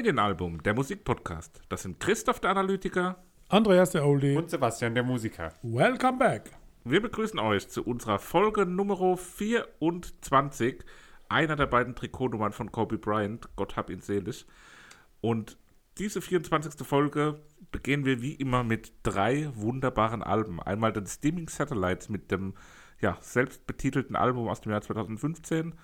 Familienalbum, der Musikpodcast. Das sind Christoph der Analytiker. Andreas der Oldie. Und Sebastian, der Musiker. Welcome back. Wir begrüßen euch zu unserer Folge Nummer 24. Einer der beiden Trikotnummern von Kobe Bryant. Gott hab ihn selig. Und diese 24. Folge beginnen wir wie immer mit drei wunderbaren Alben. Einmal den Steaming Satellites mit dem ja, selbstbetitelten Album aus dem Jahr 2015.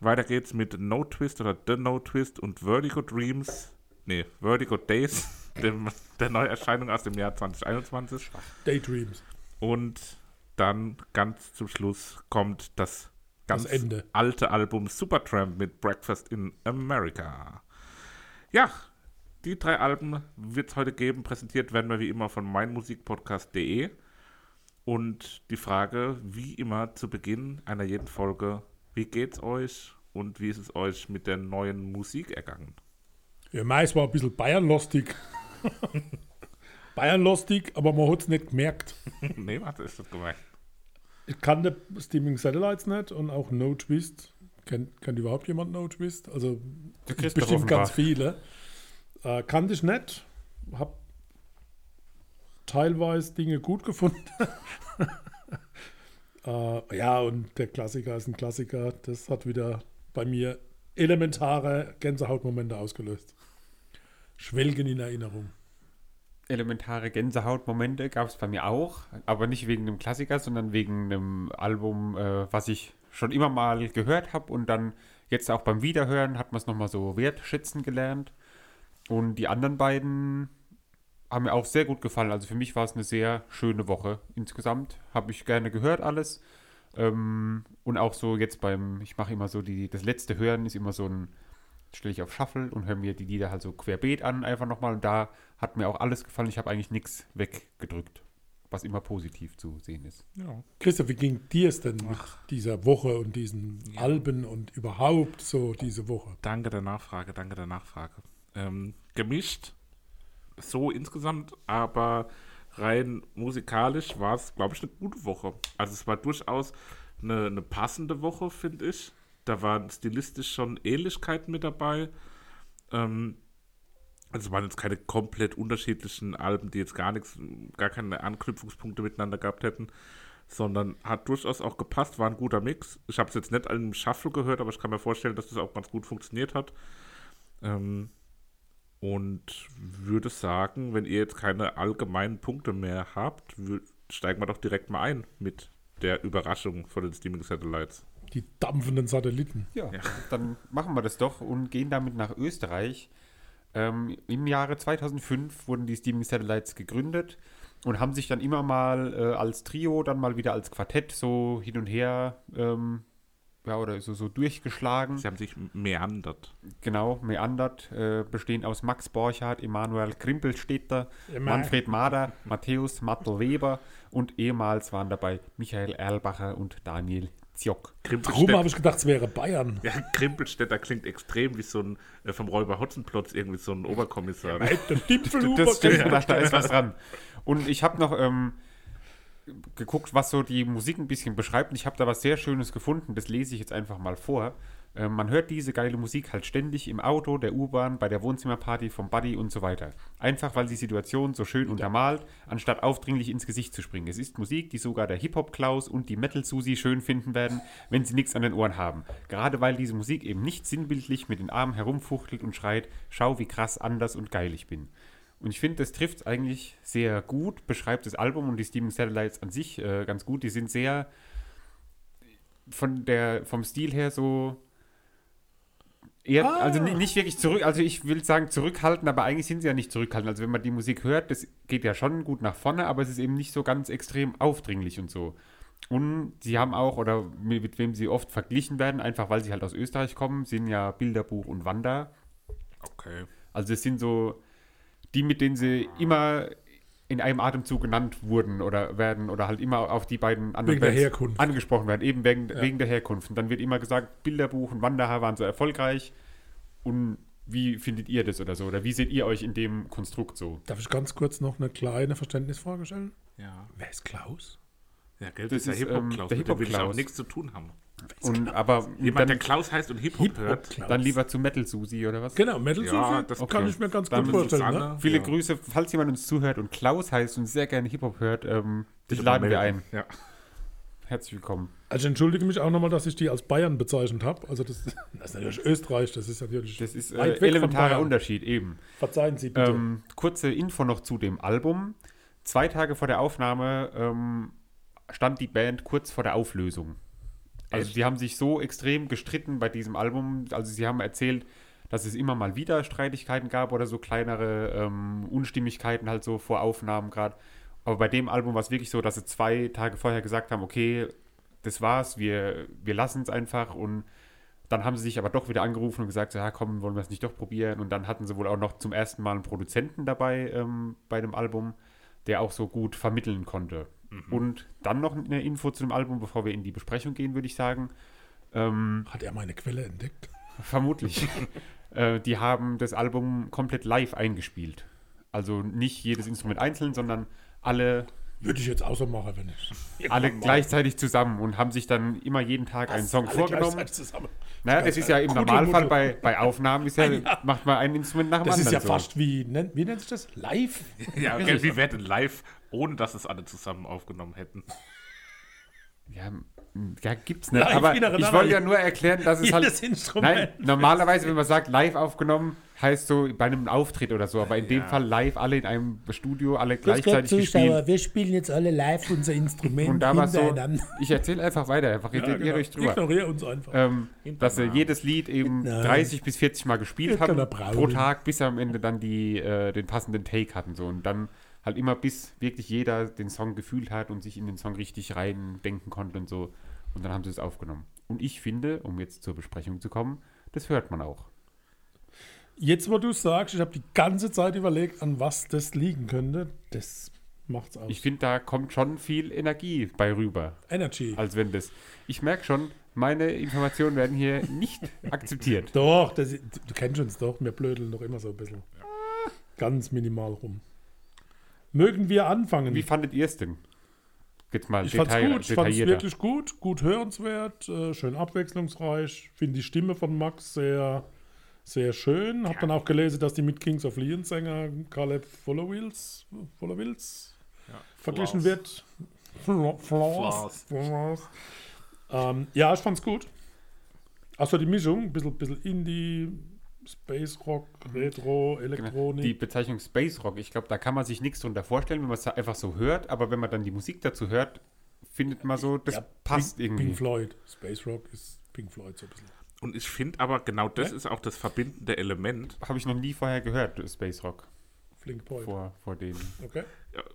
Weiter geht's mit No Twist oder The No Twist und Vertigo Dreams. Nee, Vertigo Days, dem, der Neuerscheinung aus dem Jahr 2021. Daydreams. Und dann ganz zum Schluss kommt das ganz Das alte Album Supertramp mit Breakfast in America. Ja, die drei Alben wird es heute geben. Präsentiert werden wir wie immer von meinmusikpodcast.de. Und die Frage, wie immer zu Beginn einer jeden Folge, wie geht's euch und wie ist es euch mit der neuen Musik ergangen? Ja, meist war ein bisschen Bayern-lustig. Bayern-lustig, aber man hat es nicht gemerkt. nee, warte, ist das gemeint. Ich kannte Steaming Satellites nicht und auch No Twist. Kennt, kennt überhaupt jemand No Twist? Also bestimmt ganz viele. Äh, kannte ich nicht. Hab teilweise Dinge gut gefunden. äh, ja, und der Klassiker ist ein Klassiker. Das hat wieder bei mir elementare Gänsehautmomente ausgelöst. Schwelgen in Erinnerung. Elementare Gänsehautmomente gab es bei mir auch, aber nicht wegen einem Klassiker, sondern wegen einem Album, äh, was ich schon immer mal gehört habe und dann jetzt auch beim Wiederhören hat man es nochmal so wertschätzen gelernt. Und die anderen beiden haben mir auch sehr gut gefallen. Also für mich war es eine sehr schöne Woche insgesamt. Habe ich gerne gehört alles. Ähm, und auch so jetzt beim, ich mache immer so die, das letzte Hören ist immer so ein, stelle ich auf Shuffle und höre mir die Lieder halt so querbeet an, einfach nochmal. Und da hat mir auch alles gefallen. Ich habe eigentlich nichts weggedrückt, was immer positiv zu sehen ist. Ja. Christoph, wie ging dir es denn mit dieser Woche und diesen Alben und überhaupt so diese Woche? Danke der Nachfrage, danke der Nachfrage. Ähm, gemischt, so insgesamt, aber rein musikalisch war es, glaube ich, eine gute Woche. Also es war durchaus eine, eine passende Woche, finde ich. Da waren stilistisch schon Ähnlichkeiten mit dabei. Ähm, also es waren jetzt keine komplett unterschiedlichen Alben, die jetzt gar nichts, gar keine Anknüpfungspunkte miteinander gehabt hätten, sondern hat durchaus auch gepasst, war ein guter Mix. Ich habe es jetzt nicht im Shuffle gehört, aber ich kann mir vorstellen, dass das auch ganz gut funktioniert hat. Ähm, und würde sagen, wenn ihr jetzt keine allgemeinen Punkte mehr habt, steigen wir doch direkt mal ein mit der Überraschung von den Steaming Satellites. Die dampfenden Satelliten. Ja, dann machen wir das doch und gehen damit nach Österreich. Ähm, Im Jahre 2005 wurden die Steaming Satellites gegründet und haben sich dann immer mal äh, als Trio, dann mal wieder als Quartett so hin und her ähm, ja, oder so, so durchgeschlagen. Sie haben sich meandert. Genau, meandert, äh, bestehen aus Max Borchardt, Emanuel Krimpelstädter, Immer. Manfred Mader, Matthäus Mattel-Weber und ehemals waren dabei Michael Erlbacher und Daniel Ziock. Drum Krimpelstädter, habe ich gedacht, es wäre Bayern. ja, Krimpelstädter klingt extrem wie so ein äh, vom Räuber Hotzenplotz, irgendwie so ein Oberkommissar. Dimpfelhuber. Das stimmt, da, da ist was dran. Und ich habe noch ähm, geguckt, was so die Musik ein bisschen beschreibt. Und ich habe da was sehr Schönes gefunden. Das lese ich jetzt einfach mal vor. Ähm, man hört diese geile Musik halt ständig im Auto, der U-Bahn, bei der Wohnzimmerparty vom Buddy und so weiter. Einfach weil die Situation so schön untermalt, anstatt aufdringlich ins Gesicht zu springen. Es ist Musik, die sogar der Hip-Hop-Klaus und die Metal-Susi schön finden werden, wenn sie nichts an den Ohren haben. Gerade weil diese Musik eben nicht sinnbildlich mit den Armen herumfuchtelt und schreit, schau wie krass anders und geil ich bin. Und ich finde, das trifft es eigentlich sehr gut, beschreibt das Album und die Steaming Satellites an sich äh, ganz gut. Die sind sehr von der, vom Stil her so eher, Ah. also ni- nicht wirklich zurück, also ich will sagen zurückhaltend, aber eigentlich sind sie ja nicht zurückhaltend. Also wenn man die Musik hört, das geht ja schon gut nach vorne, aber es ist eben nicht so ganz extrem aufdringlich und so. Und sie haben auch, oder mit, wem sie oft verglichen werden, einfach weil sie halt aus Österreich kommen, sind ja Bilderbuch und Wanda. Okay. Also es sind so die, mit denen sie immer in einem Atemzug genannt wurden oder werden oder halt immer auf die beiden anderen Wegen der Herkunft. angesprochen werden, eben wegen, wegen der Herkunft. Und dann wird immer gesagt, Bilderbuch und Wanderhaar waren so erfolgreich. Und wie findet ihr das oder so? Oder wie seht ihr euch in dem Konstrukt so? Darf ich ganz kurz noch eine kleine Verständnisfrage stellen? Ja. Wer ist Klaus? Ja, Geld Das ist ja ist, Hip-Hop-Klaus, ähm, der mit dem will auch nichts zu tun haben. Und, aber Jemand, dann, der Klaus heißt und Hip-Hop hört. Hip-Hop-Klaus. dann lieber zu Metal Susi oder was? Genau, Metal Ja, Sufi, das kann okay. ich mir ganz Dann gut vorstellen. Susanne. Ne? Viele Ja. Grüße, falls jemand uns zuhört und Klaus heißt und sehr gerne Hip-Hop hört, ähm, dich laden wir melden. ein. Ja. Herzlich willkommen. Also ich entschuldige mich auch nochmal, dass ich die als Bayern bezeichnet habe. Also das, das ist natürlich Österreich, das ist natürlich Das ist äh, elementarer. Unterschied, eben. Verzeihen Sie bitte. Ähm, kurze Info noch zu dem Album. Zwei Tage vor der Aufnahme ähm, stand die Band kurz vor der Auflösung. Also Echt? die haben sich so extrem gestritten bei diesem Album. Also sie haben erzählt, dass es immer mal wieder Streitigkeiten gab oder so kleinere ähm, Unstimmigkeiten halt so vor Aufnahmen gerade. Aber bei dem Album war es wirklich so, dass sie zwei Tage vorher gesagt haben, okay, das war's, wir, wir lassen es einfach und dann haben sie sich aber doch wieder angerufen und gesagt, so, ja komm, wollen wir es nicht doch probieren. Und dann hatten sie wohl auch noch zum ersten Mal einen Produzenten dabei ähm, bei dem Album, der auch so gut vermitteln konnte. Und dann noch eine Info zu dem Album, bevor wir in die Besprechung gehen, würde ich sagen. Ähm, Hat er meine Quelle entdeckt? vermutlich. äh, die haben das Album komplett live eingespielt. Also nicht jedes Instrument einzeln, sondern alle, Würde ich jetzt auch so machen, wenn ich. alle gleichzeitig zusammen und haben sich dann immer jeden Tag einen Song Alle vorgenommen. gleichzeitig Zusammen. Naja, das ist ja im. Normalfall bei, bei Aufnahmen, ist ja, Ja. macht man ein Instrument nach dem Das anderen. ist ja so. fast wie, nennt, wie nennt sich das? Live? Ja, okay, wie wäre denn live, ohne dass es alle zusammen aufgenommen hätten? Ja, ja gibt's nicht. Live Aber ich wollte ja nur erklären, dass es halt. Instrument. Nein, normalerweise, wenn man sagt live aufgenommen, heißt so bei einem Auftritt oder so. Aber in dem Ja. Fall live, alle in einem Studio, alle Grüß Gott, gleichzeitig gespielt. wir spielen jetzt alle live unser Instrument Und da war so, ich erzähle einfach weiter, einfach redet ihr euch drüber. Ignoriere uns einfach. Ähm, dass sie jedes Lied eben Nein. 30 bis 40 Mal gespielt haben pro Tag, bis sie am Ende dann die, äh, den passenden Take hatten. So. Und dann halt immer, bis wirklich jeder den Song gefühlt hat und sich in den Song richtig rein denken konnte und so. Und dann haben sie es aufgenommen. Und ich finde, um jetzt zur Besprechung zu kommen, das hört man auch. Jetzt, wo du sagst, ich habe die ganze Zeit überlegt, an was das liegen könnte, das macht's aus. Ich finde, da kommt schon viel Energie bei rüber, Energy. als wenn das. Ich merke schon, meine Informationen werden hier nicht akzeptiert. Doch, das, du kennst uns doch, wir blödeln doch immer so ein bisschen. Ganz minimal rum. Mögen wir anfangen? Wie fandet ihr es denn? Jetzt mal ich fand's Detail, gut, ich fand's wirklich gut, gut hörenswert, äh, schön abwechslungsreich. Finde die Stimme von Max sehr, sehr schön. Hab dann auch gelesen, dass die mit Kings of Leon Sänger Caleb Followills, Followills verglichen Flaws. wird. Flaws. Flaws. Flaws. Ähm, ja, ich fand's gut. Achso, die Mischung, ein bisschen, bisschen Indie, Space Rock, Retro, Genau. Elektronik. Die Bezeichnung Space Rock, ich glaube, da kann man sich nichts drunter vorstellen, wenn man es einfach so hört, aber wenn man dann die Musik dazu hört, findet man so, das Ja, passt Pink, irgendwie. Pink Floyd. Space Rock ist Pink Floyd so ein bisschen. Und ich finde aber, genau das Ja? ist auch das verbindende Element. Habe ich noch nie vorher gehört, Space Rock, Flink Boy. vor, vor dem. Okay.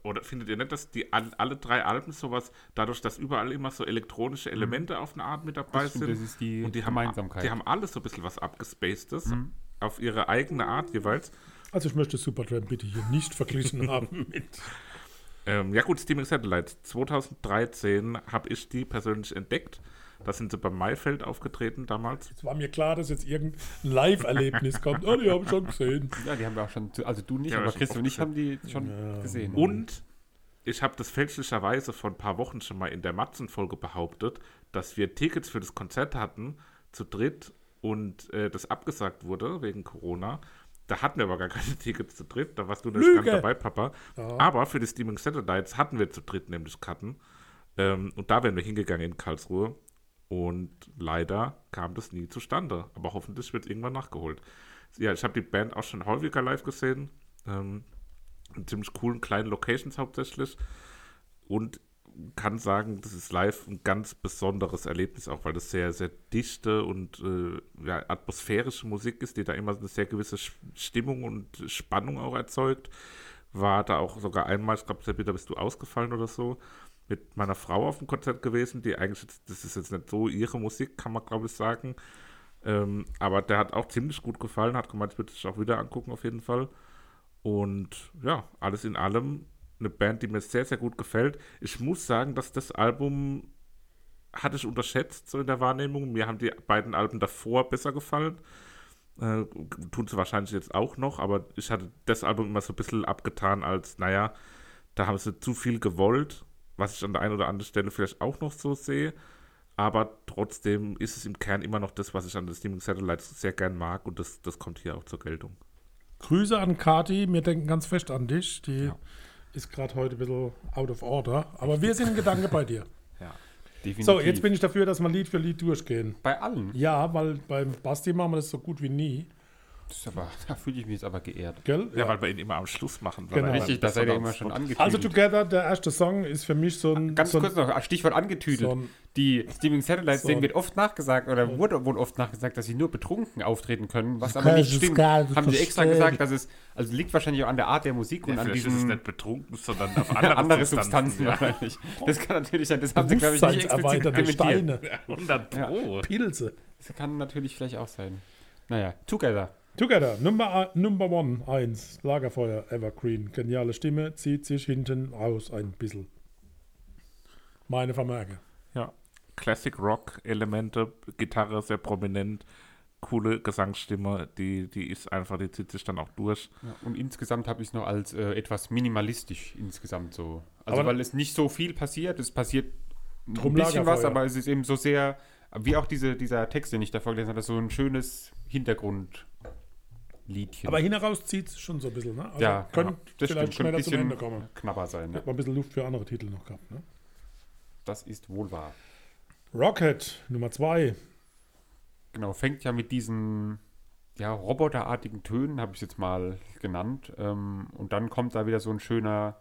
Oder findet ihr nicht, dass die all- alle drei Alben sowas, dadurch, dass überall immer so elektronische Elemente auf eine Art mit dabei Das stimmt, sind? das ist die und die haben, Gemeinsamkeit. die haben alle so ein bisschen was abgespacedes, auf ihre eigene Art jeweils. Also ich möchte Supertramp bitte hier nicht verglichen haben mit. Ähm, ja gut, Steaming Satellites. 2013 habe ich die persönlich entdeckt. Da sind sie beim Maifeld aufgetreten damals. Es war mir klar, dass jetzt irgendein Live-Erlebnis kommt. Oh, die habe ich schon gesehen. Ja, die haben wir auch schon, zu- also du nicht, Ja, aber schon Chris und ich haben die schon gesehen. Und ich habe das fälschlicherweise vor ein paar Wochen schon mal in der Matzen-Folge behauptet, dass wir Tickets für das Konzert hatten, zu dritt, und äh, das abgesagt wurde wegen Corona. Da hatten wir aber gar keine Tickets zu dritt. Da warst du nicht ganz dabei, Papa. Aber für die Steaming Satellites hatten wir zu dritt nämlich Karten. Ähm, und da wären wir hingegangen in Karlsruhe. Und leider kam das nie zustande. Aber hoffentlich wird irgendwann nachgeholt. Ja, ich habe die Band auch schon häufiger live gesehen. Ähm, in ziemlich coolen kleinen Locations hauptsächlich. Und kann sagen, das ist live ein ganz besonderes Erlebnis, auch weil das sehr, sehr dichte und äh, ja, atmosphärische Musik ist, die da immer eine sehr gewisse Stimmung und Spannung auch erzeugt. War da auch sogar einmal, ich glaube, da bist du ausgefallen oder so, mit meiner Frau auf dem Konzert gewesen, die eigentlich, das ist jetzt nicht so ihre Musik, kann man glaube ich sagen. Ähm, aber der hat auch ziemlich gut gefallen, hat gemeint, ich würde es auch wieder angucken auf jeden Fall. Und ja, alles in allem eine Band, die mir sehr, sehr gut gefällt. Ich muss sagen, dass das Album hatte ich unterschätzt, so in der Wahrnehmung. Mir haben die beiden Alben davor besser gefallen. Äh, tun sie wahrscheinlich jetzt auch noch, aber ich hatte das Album immer so ein bisschen abgetan als, naja, da haben sie zu viel gewollt, was ich an der einen oder anderen Stelle vielleicht auch noch so sehe. aber trotzdem ist es im Kern immer noch das, was ich an den Streaming Satellites sehr gern mag und das, das kommt hier auch zur Geltung. Grüße an Kati, wir denken ganz fest an dich. Die Ja. ist gerade heute ein bisschen out of order, aber wir sind in Gedanke bei dir. Ja. Definitiv. So, jetzt bin ich dafür, dass wir Lied für Lied durchgehen. bei allen. Ja, weil beim Basti machen wir das so gut wie nie. Das ist aber, da fühle ich mich jetzt aber geehrt. Gell? Ja, weil wir ihn immer am Schluss machen. weil Genau. er Richtig, das seid ihr besonders- immer schon angetüdelt. Also Together, der erste Song, ist für mich so ein. Ganz so kurz noch, Stichwort angetüdelt. so ein- die Streaming Satellites, so denen wird oft nachgesagt, oder wurde wohl oft nachgesagt, dass sie nur betrunken auftreten können, was Das aber kann nicht ich stimmt. Haben sie extra gesagt, dass es, also liegt wahrscheinlich auch an der Art der Musik Ja, und an vielleicht ist es nicht betrunken, sondern auf andere, andere Substanzen ja. wahrscheinlich. Das kann natürlich sein, das haben sie, glaube ich, nicht explizit dementiert. Steine, 100 Pro. Pilze. Das kann natürlich vielleicht auch sein. Naja, Together. Together, Number, Number One, 1, Lagerfeuer, Evergreen. Geniale Stimme, zieht sich hinten raus ein bisschen. Meine Vermerke. Ja. Classic Rock Elemente, Gitarre sehr prominent, coole Gesangsstimme, die, die ist einfach, die zieht sich dann auch durch. Ja, und insgesamt habe ich es noch als äh, etwas minimalistisch insgesamt so. Also Aber- weil es nicht so viel passiert, es passiert ein bisschen was, aber es ist eben so sehr, wie auch diese, dieser Text, den ich davor gelesen habe, so ein schönes Hintergrundliedchen. Aber hinaus zieht es schon so ein bisschen, ne? Also ja, könnte ja, das vielleicht stimmt, schneller zum Ende kommen. knapper sein. Ja. Hätte man ein bisschen Luft für andere Titel noch gehabt, ne? Das ist wohl wahr. Rocket, Nummer 2. Genau, fängt ja mit diesen ja, roboterartigen Tönen, habe ich jetzt mal genannt. Ähm, und dann kommt da wieder so ein schöner,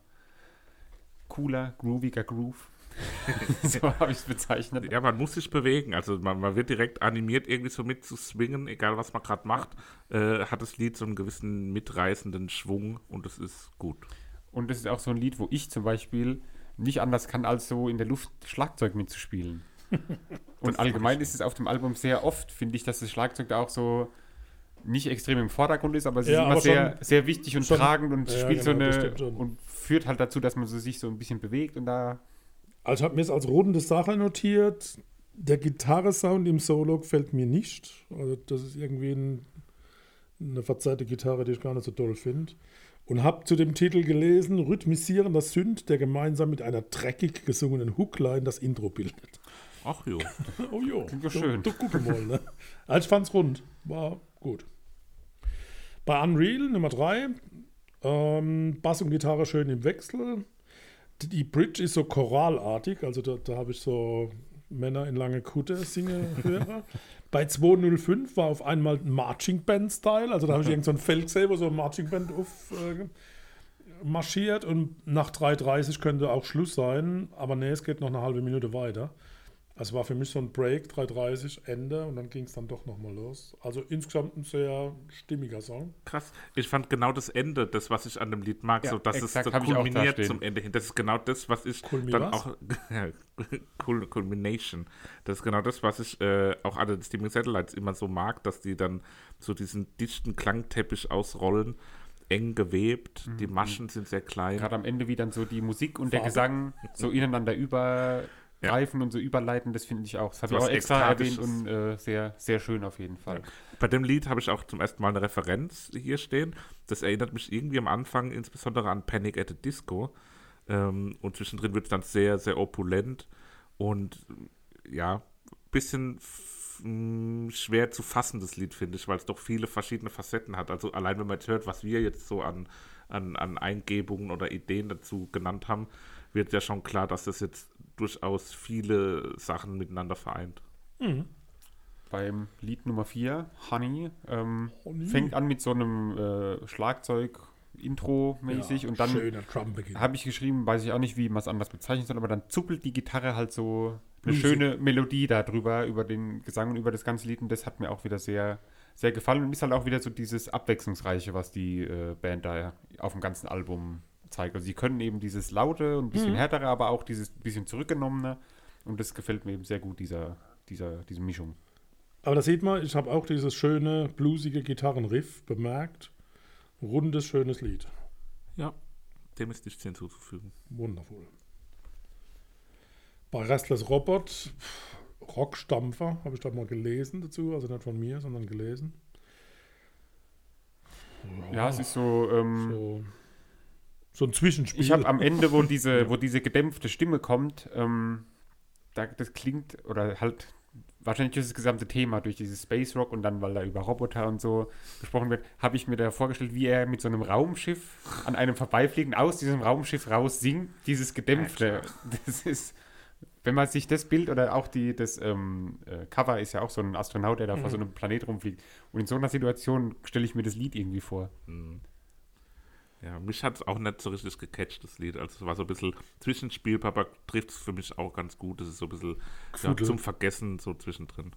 cooler, grooviger Groove. so habe ich es bezeichnet. Ja, man muss sich bewegen. Also man, man wird direkt animiert, irgendwie so mit zu swingen, egal was man gerade macht. Äh, hat das Lied so einen gewissen mitreißenden Schwung und es ist gut. Und das ist auch so ein Lied, wo ich zum Beispiel nicht anders kann, als so in der Luft Schlagzeug mitzuspielen. Und allgemein ist es auf dem Album sehr oft, finde ich, dass das Schlagzeug da auch so nicht extrem im Vordergrund ist, aber es Ja, ist immer sehr, schon- sehr wichtig und schon- tragend und Ja, spielt genau, so eine und führt halt dazu, dass man so sich so ein bisschen bewegt und da Also ich habe mir es als runde Sache notiert. Der Gitarresound im Solo gefällt mir nicht. Also das ist irgendwie ein, eine verzerrte Gitarre, die ich gar nicht so toll finde. Und habe zu dem Titel gelesen, rhythmisierender Synth, der gemeinsam mit einer dreckig gesungenen Hookline das Intro bildet. Ach jo. Oh jo, Klingt doch schön. Du, du gucken mal, ne? Also ich fand's rund. War gut. Bei Unreal Nummer 3, ähm, Bass und Gitarre schön im Wechsel. Die, Bridge ist so choralartig, also da, da habe ich so Männer in lange Kutte singen hören. Bei 205 war auf einmal ein Marching Band Style, also da habe ich irgend so ein Feld gesehen, wo so ein Marching Band auf, äh, marschiert und nach 3.30 könnte auch Schluss sein, aber nee, es geht noch eine halbe Minute weiter. Also war für mich so ein Break, 3.30 Ende und dann ging es dann doch nochmal los. Also insgesamt ein sehr stimmiger Song. Krass. Ich fand genau das Ende, das, was ich an dem Lied mag, Ja, so dass es so kulminiert zum Ende hin. Das ist genau das, was ich Kulmi dann was? auch Kul Culmination. Das ist genau das, was ich äh, auch an den Streaming Satellites immer so mag, dass die dann so diesen dichten Klangteppich ausrollen, eng gewebt. Die Mhm. Maschen sind sehr klein. gerade am Ende wie dann so die Musik und der Farbe. Gesang so ineinander übergreifen und so überleiten, das finde ich auch. Das habe ich auch extra erwähnt und äh, sehr, sehr schön auf jeden Fall. Bei dem Lied habe ich auch zum ersten Mal eine Referenz hier stehen. Das erinnert mich irgendwie am Anfang insbesondere an Panic at the Disco. Ähm, und zwischendrin wird es dann sehr, sehr opulent und ja, bisschen f- mh, schwer zu fassen, das Lied, finde ich, weil es doch viele verschiedene Facetten hat. Also allein wenn man jetzt hört, was wir jetzt so an, an, an Eingebungen oder Ideen dazu genannt haben, wird ja schon klar, dass das jetzt durchaus viele Sachen miteinander vereint. Beim Lied Nummer 4, Honey, ähm, Honey. fängt an mit so einem äh, Schlagzeug Intro-mäßig Ja, und dann habe ich geschrieben, weiß ich auch nicht, wie man es anders bezeichnen soll, aber dann zuppelt die Gitarre halt so eine Bluesig. schöne Melodie da drüber, über den Gesang und über das ganze Lied und das hat mir auch wieder sehr, sehr gefallen und ist halt auch wieder so dieses Abwechslungsreiche, was die äh, Band da auf dem ganzen Album zeigt. Also sie können eben dieses laute und ein bisschen härtere, aber auch dieses bisschen zurückgenommene und das gefällt mir eben sehr gut, dieser, dieser, diese Mischung. Aber da sieht man, ich habe auch dieses schöne, bluesige Gitarrenriff bemerkt. Rundes, schönes Lied. Ja, dem ist nichts hinzuzufügen. Wundervoll. Bei Restless Robot, Rockstampfer, habe ich da mal gelesen dazu, also nicht von mir, sondern gelesen. Ja, es ist so, ähm, so, so ein Zwischenspiel. Ich habe am Ende, wo diese, wo diese gedämpfte Stimme kommt, ähm, da, das klingt, oder halt wahrscheinlich durch das gesamte Thema, durch dieses Space Rock und dann, weil da über Roboter und so gesprochen wird, habe ich mir da vorgestellt, wie er mit so einem Raumschiff an einem vorbeifliegen aus diesem Raumschiff raus singt, dieses Gedämpfte. Das ist, wenn man sich das Bild oder auch die, das ähm, äh, Cover ist ja auch so ein Astronaut, der da vor so einem Planet rumfliegt. Und in so einer Situation stelle ich mir das Lied irgendwie vor. Mhm. Ja, mich hat es auch nicht so richtig gecatcht, das Lied. Also es war so ein bisschen Zwischenspiel, Papa trifft es für mich auch ganz gut. Es ist so ein bisschen ja, zum Vergessen so zwischendrin.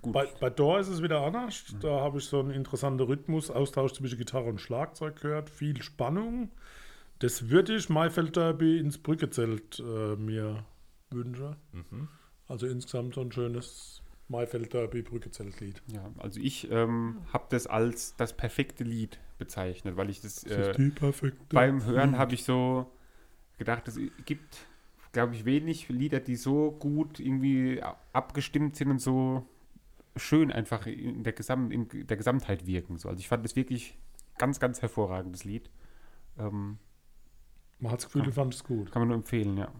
Gut. Bei, bei Door ist es wieder anders. Da habe ich so einen interessanten Rhythmus, Austausch zwischen Gitarre und Schlagzeug gehört. Viel Spannung. Das würde ich Maifeld Derby ins Brückezelt äh, mir wünschen. Also insgesamt so ein schönes Maifeld Derby Brückezeltlied. Ja, also ich ähm, habe das als das perfekte Lied bezeichnet, weil ich das, Das äh, ist die perfekte. beim Hören habe ich so gedacht, es gibt, glaube ich, wenig Lieder, die so gut irgendwie abgestimmt sind und so schön einfach in der, Gesam in der Gesamtheit wirken. So. Also ich fand das wirklich ganz, ganz hervorragendes Lied. Ähm, Man hat das Gefühl, du fandest es gut. kann man nur empfehlen, ja.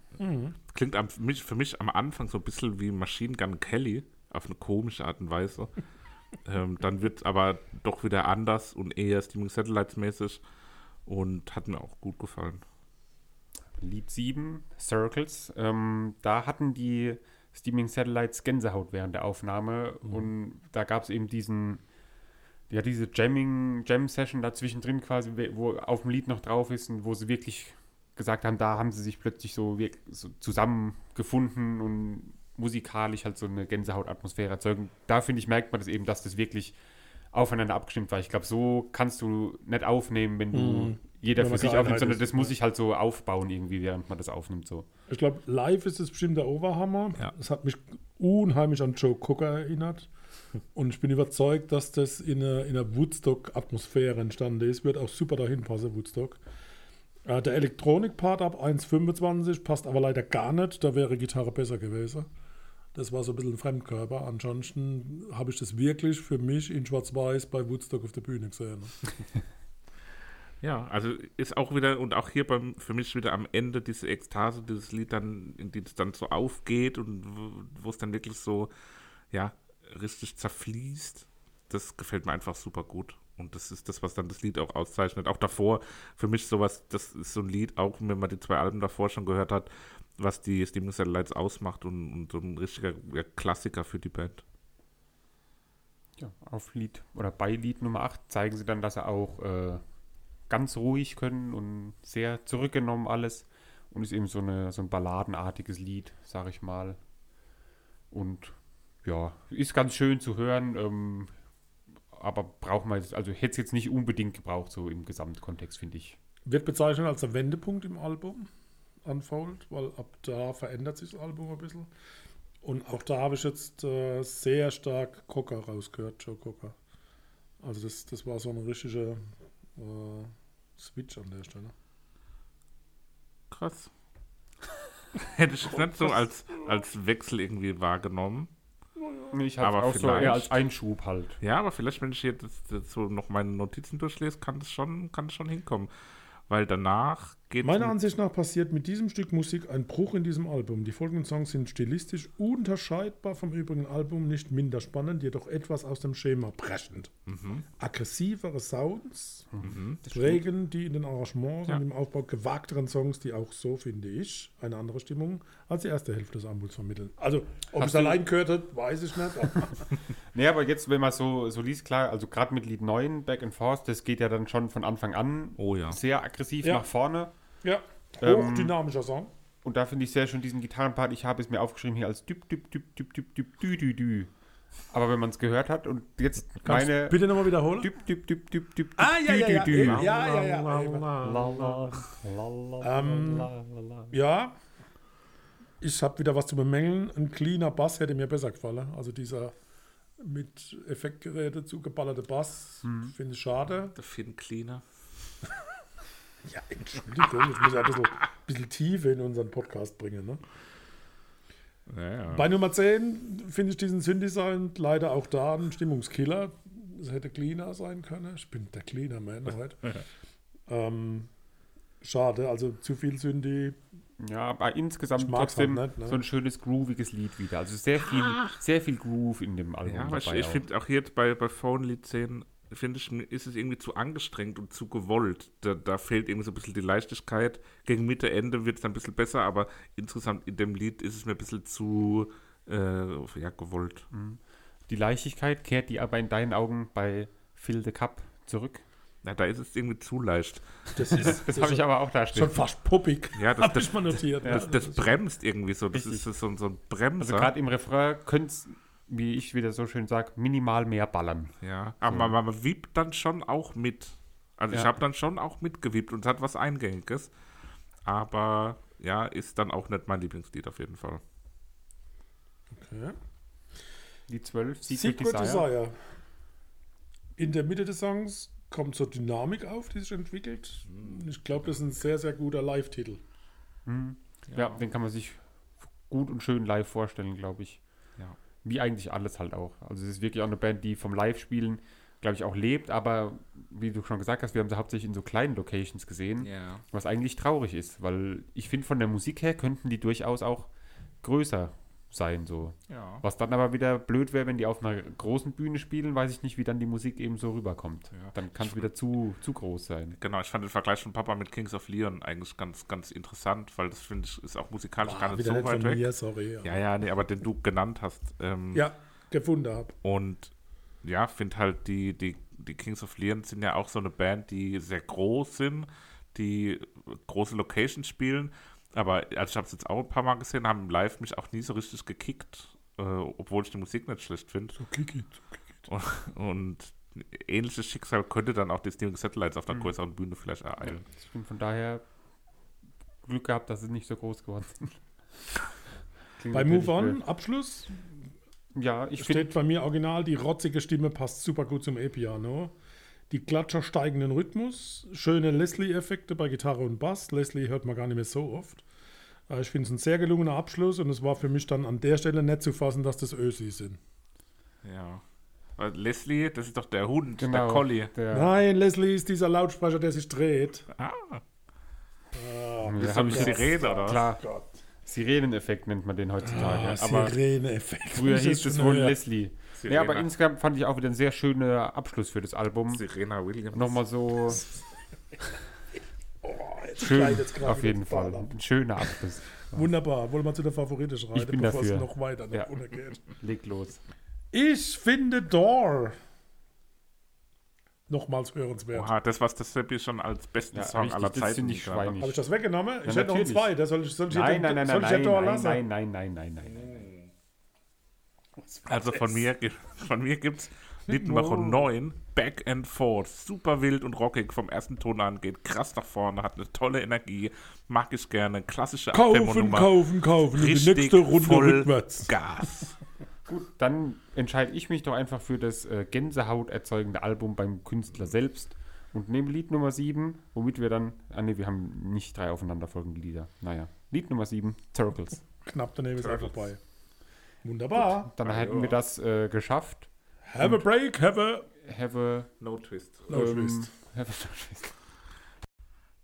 Klingt am, für, mich, für mich am Anfang so ein bisschen wie Machine Gun Kelly, auf eine komische Art und Weise. ähm, dann wird es aber doch wieder anders und eher Steaming Satellites mäßig und hat mir auch gut gefallen. Lied 7, Circles. Ähm, da hatten die Steaming Satellites Gänsehaut während der Aufnahme und da gab es eben diesen, ja, diese Jamming, Jam-Session da zwischendrin quasi, wo auf dem Lied noch drauf ist und wo sie wirklich gesagt haben, da haben sie sich plötzlich so, so zusammengefunden und musikalisch halt so eine Gänsehaut-Atmosphäre erzeugen. Da finde ich, merkt man das eben, dass das wirklich aufeinander abgestimmt war. Ich glaube, so kannst du nicht aufnehmen, wenn du Mhm. jeder Wenn für sich aufnimmt, sondern ist, das muss ja. sich halt so aufbauen irgendwie, während man das aufnimmt. So. Ich glaube, live ist es bestimmt der Oberhammer. Ja. Es hat mich unheimlich an Joe Cocker erinnert. Und ich bin überzeugt, dass das in einer, in einer Woodstock-Atmosphäre entstanden ist. Wird auch super dahin passen, Woodstock. Äh, der Elektronik-Part ab 1,25 passt aber leider gar nicht. Da wäre Gitarre besser gewesen. Das war so ein bisschen ein Fremdkörper. Ansonsten habe ich das wirklich für mich in Schwarz-Weiß bei Woodstock auf der Bühne gesehen. Ja, also ist auch wieder, und auch hier beim, für mich wieder am Ende diese Ekstase, dieses Lied dann, in die es dann so aufgeht und wo- es dann wirklich so, ja, richtig zerfließt. Das gefällt mir einfach super gut. Und das ist das, was dann das Lied auch auszeichnet. Auch davor, für mich sowas, das ist so ein Lied, auch wenn man die zwei Alben davor schon gehört hat, was die Steaming Satellites ausmacht und, und so ein richtiger ja, Klassiker für die Band. Ja, auf Lied oder bei Lied Nummer 8 zeigen sie dann, dass sie auch äh, ganz ruhig können und sehr zurückgenommen alles. Und ist eben so, eine, so ein balladenartiges Lied, sag ich mal. Und ja, ist ganz schön zu hören, ähm, aber braucht man, jetzt- also hätte es jetzt nicht unbedingt gebraucht, so im Gesamtkontext, finde ich. Wird bezeichnet als der Wendepunkt im Album, Unfold, weil ab da verändert sich das Album ein bisschen. Und auch da habe ich jetzt äh, sehr stark Cocker rausgehört, Joe Cocker. Also das, das war so eine richtige äh, Switch an der Stelle. Krass. Hätte ich jetzt nicht so als, als Wechsel irgendwie wahrgenommen. Ich habe Aber auch so vielleicht- eher als Einschub halt. Ja, aber vielleicht, wenn ich jetzt so noch meine Notizen durchlese, kann das schon, kann das schon hinkommen. Weil danach geht Meiner Ansicht nach passiert mit diesem Stück Musik ein Bruch in diesem Album. Die folgenden Songs sind stilistisch unterscheidbar vom übrigen Album, nicht minder spannend, jedoch etwas aus dem Schema brechend. Aggressivere Sounds prägen die in den Arrangements Ja. und im Aufbau gewagteren Songs, die auch so, finde ich, eine andere Stimmung als die erste Hälfte des Albums vermitteln. Also, ob Hast es allein gehört hat, weiß ich nicht. Nee, aber jetzt, wenn man so, so liest, klar, also gerade mit Lied 9, Back and Forth, das geht ja dann schon von Anfang an Oh ja. sehr aggressiv Ja. nach vorne. Ja, Ähm, hochdynamischer Song. Und da finde ich sehr schön diesen Gitarrenpart. Ich habe es mir aufgeschrieben hier als düb, düb, düb, düb, düb, düb, dü, dü, dü. Aber wenn man es gehört hat und jetzt Kannst du meine bitte nochmal wiederholen? düb, düb, düb, düb, düb, Ah, ja, ja, ja, dü. ja, ja, ja. Ähm, Ja, ich habe wieder was zu bemängeln. Ein cleaner Bass hätte mir besser gefallen. Also dieser mit Effektgeräte zugeballerte Bass finde ich schade. Der Finn Cleaner. Ja, Entschuldigung, ich muss ja ein bisschen, bisschen Tiefe in unseren Podcast bringen. Ne? Ja, ja. Bei Nummer 10 finde ich diesen Synthi-Sound leider auch da ein Stimmungskiller. Es hätte cleaner sein können. Ich bin der Cleaner Man heute. ähm, Schade, also zu viel Synthi. Ja, aber insgesamt mag's trotzdem halt nicht, ne? so ein schönes grooviges Lied wieder. Also sehr viel, sehr viel Groove in dem Album Ja, aber ich, ich finde auch hier bei, bei Phone-Lied 10, finde ich, ist es irgendwie zu angestrengt und zu gewollt. Da, da fehlt irgendwie so ein bisschen die Leichtigkeit. Gegen Mitte, Ende wird es dann ein bisschen besser, aber insgesamt in dem Lied ist es mir ein bisschen zu äh, ja, gewollt. Die Leichtigkeit kehrt die aber in deinen Augen bei Fill the Cup zurück. Ja, da ist es irgendwie zu leicht. Das ist, Das habe ich aber auch da stehen. schon fast puppig. Ja, das- Hab ich mal notiert. Das, das bremst irgendwie so. Das Richtig. ist so, so ein Bremser. Also gerade im Refrain könnte es, wie ich wieder so schön sage, minimal mehr ballern. Ja, aber man, man wiebt dann schon auch mit. Also ich Ja. habe dann schon auch mitgewiebt und es hat was Eingängiges. Aber ja, ist dann auch nicht mein Lieblingslied auf jeden Fall. Okay. Die 12, Secret, Secret Desire. Desire. In der Mitte des Songs kommt so Dynamik auf, die sich entwickelt. Ich glaube, das ist ein sehr, sehr guter Live-Titel. Ja. den kann man sich gut und schön live vorstellen, glaube ich. Wie eigentlich alles halt auch. Also es ist wirklich auch eine Band, die vom Live-Spielen, glaube ich, auch lebt, aber wie du schon gesagt hast, wir haben sie hauptsächlich in so kleinen Locations gesehen, Ja. was eigentlich traurig ist, weil ich finde, von der Musik her könnten die durchaus auch größer sein, so. Ja. Was dann aber wieder blöd wäre, wenn die auf einer großen Bühne spielen, weiß ich nicht, wie dann die Musik eben so rüberkommt. Ja. Dann kann es wieder zu, zu groß sein. Genau, ich fand den Vergleich von Papa mit Kings of Leon eigentlich ganz, ganz interessant, weil das finde ich ist auch musikalisch gar Ah, nicht so nicht weit von weg. mir, sorry. Ja, ja, nee, aber den du genannt hast. Ähm, ja gefunden habe. Und ja, finde halt, die, die, die Kings of Leon sind ja auch so eine Band, die sehr groß sind, die große Locations spielen. Aber also ich habe es jetzt auch ein paar Mal gesehen, haben live mich auch nie so richtig gekickt, äh, obwohl ich die Musik nicht schlecht finde. So klick it, so klick it. Und, und ähnliches Schicksal könnte dann auch die Steaming Satellites auf der Mhm. größeren Bühne vielleicht ereilen. Ich bin von daher Glück gehabt, dass sie nicht so groß geworden sind. Bei Move On, blöd. Abschluss, Ja, ich finde, steht bei mir original, die rotzige Stimme passt super gut zum E-Piano. Die Klatscher steigenden Rhythmus, schöne Leslie-Effekte bei Gitarre und Bass. Leslie hört man gar nicht mehr so oft. Äh, Ich finde es ein sehr gelungener Abschluss und es war für mich dann an der Stelle nicht zu fassen, dass das Ösi sind. Ja. Weil Leslie, das ist doch der Hund, der genau, Collie. Der, Nein, Leslie ist dieser Lautsprecher, der sich dreht. Ah, Ah, Ja, das ist jetzt- Sirene, oder? Klar, Gott. Sireneneffekt nennt man den heutzutage. Ah, aber Sirene-Effekt. früher Das hieß es wohl. Leslie. Sirene. Ja, aber insgesamt fand ich auch wieder ein sehr schöner Abschluss für das Album. Serena Williams. Nochmal so Oh, jetzt schön, gerade auf jeden Fall. Ein schöner Abschluss. Wunderbar. Wollen wir zu der Favorite schreiten, Ich bin bevor dafür. es noch weiter nach Ja. unten geht. Leg los. Ich finde Door nochmals hörenswert. Oha, das, was das Seppi schon als besten Ja, Song richtig, aller Zeiten finde ich gab, schweinig. Habe ich das weggenommen? Ich Ja, hätte noch natürlich. zweiten. Soll ich, soll ich Nein, jetzt- nein, nein, soll nein, ich jetzt nein, lassen? nein, nein, nein, nein, nein, nein. Also von mir, von mir gibt es Lied Nummer 9, Back and Forth. Super wild und rockig vom ersten Ton an, geht krass nach vorne, hat eine tolle Energie, mag ich gerne. Klassische Kaufen, kaufen, kaufen. Und die Richtig nächste Runde voll rückwärts. Gas. Gut, dann entscheide ich mich doch einfach für das äh, Gänsehaut erzeugende Album beim Künstler selbst und nehme Lied Nummer 7, womit wir dann, ah ne, wir haben nicht drei aufeinanderfolgende Lieder. Naja, Lied Nummer 7, Circles. Knapp daneben ist er Turtles. vorbei. Wunderbar. Dann Ah, hätten ja. wir das äh, geschafft. Have a break, have a Have a, No Twist. No ähm, twist. have a no twist.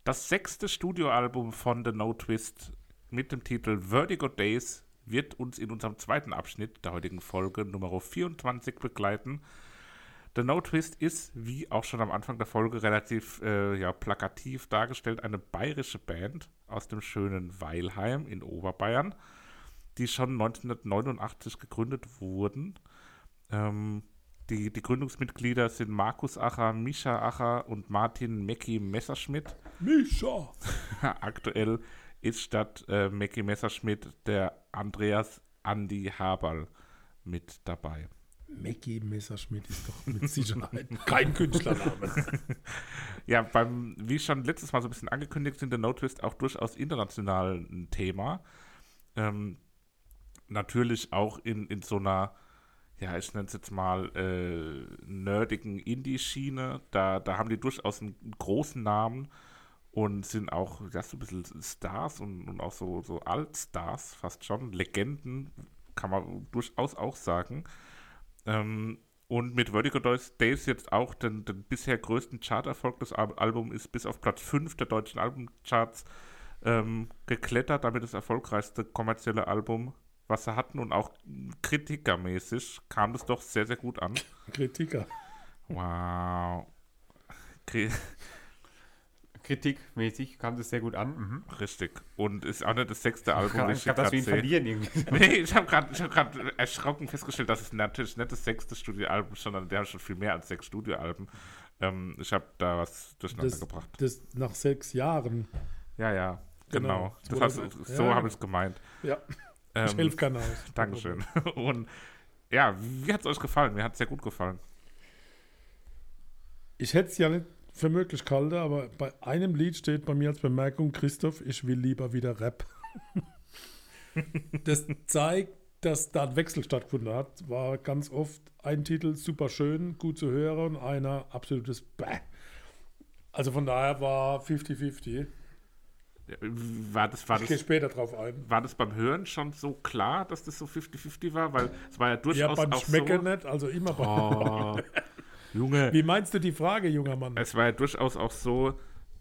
Das sechste Studioalbum von The No Twist mit dem Titel Vertigo Days wird uns in unserem zweiten Abschnitt der heutigen Folge Nummer 24 begleiten. The No Twist ist, wie auch schon am Anfang der Folge relativ äh, ja, plakativ dargestellt, eine bayerische Band aus dem schönen Weilheim in Oberbayern, die schon 1989 gegründet wurden. Ähm, die, die Gründungsmitglieder sind Markus Acher, Mischa Acher und Martin Mecki Messerschmidt. Mischa. Aktuell ist statt äh, Mackie Messerschmidt der Andreas Andi Haberl mit dabei. Mackie Messerschmidt ist doch mit Sicherheit kein Künstlername. Ja, beim, wie schon letztes Mal so ein bisschen angekündigt, sind der No Twist auch durchaus international ein Thema. Ähm, natürlich auch in, in so einer, ja, ich nenne es jetzt mal, äh, nerdigen Indie-Schiene. Da, da haben die durchaus einen großen Namen und sind auch ja, so ein bisschen Stars und, und auch so, so Altstars fast schon. Legenden kann man durchaus auch sagen. Ähm, und mit Vertigo Days jetzt auch den, den bisher größten Charterfolg des Al Albums ist bis auf Platz 5 der deutschen Albumcharts ähm, geklettert, damit das erfolgreichste kommerzielle Album, was sie hatten und auch kritikermäßig kam das doch sehr, sehr gut an. Kritiker. Wow. Kri Kritikmäßig kam das sehr gut an. Mhm. Richtig. Und ist auch nicht das sechste Album, das ich wir ihn grad sehe. verlieren irgendwie. Nee, ich habe gerade hab grad erschrocken festgestellt, dass es natürlich nicht das sechste Studioalbum ist, sondern der hat schon viel mehr als sechs Studioalben. Ähm, ich habe da was durcheinander Das, gebracht. das nach sechs Jahren. Ja, ja, genau. Genau. Das hast, so Ja. habe ich es gemeint. Ja, Ähm, ich helfe keiner aus. Dankeschön. Und ja, wie hat es euch gefallen? Mir hat es sehr gut gefallen. Ich hätte es ja nicht für möglich gehalten, aber bei einem Lied steht bei mir als Bemerkung, Christoph, ich will lieber wieder Rap. das zeigt, dass da ein Wechsel stattgefunden hat. War ganz oft ein Titel super schön, gut zu hören und einer absolutes Bäh. Also von daher war 50-50. War das, war, Ich gehe das, später drauf ein. war das beim Hören schon so klar, dass das so 50-50 war? Weil es war ja Ja, durchaus beim auch Schmecken so. nicht, also immer bei. Oh, Junge. Wie meinst du die Frage, junger Mann? Es war ja durchaus auch so,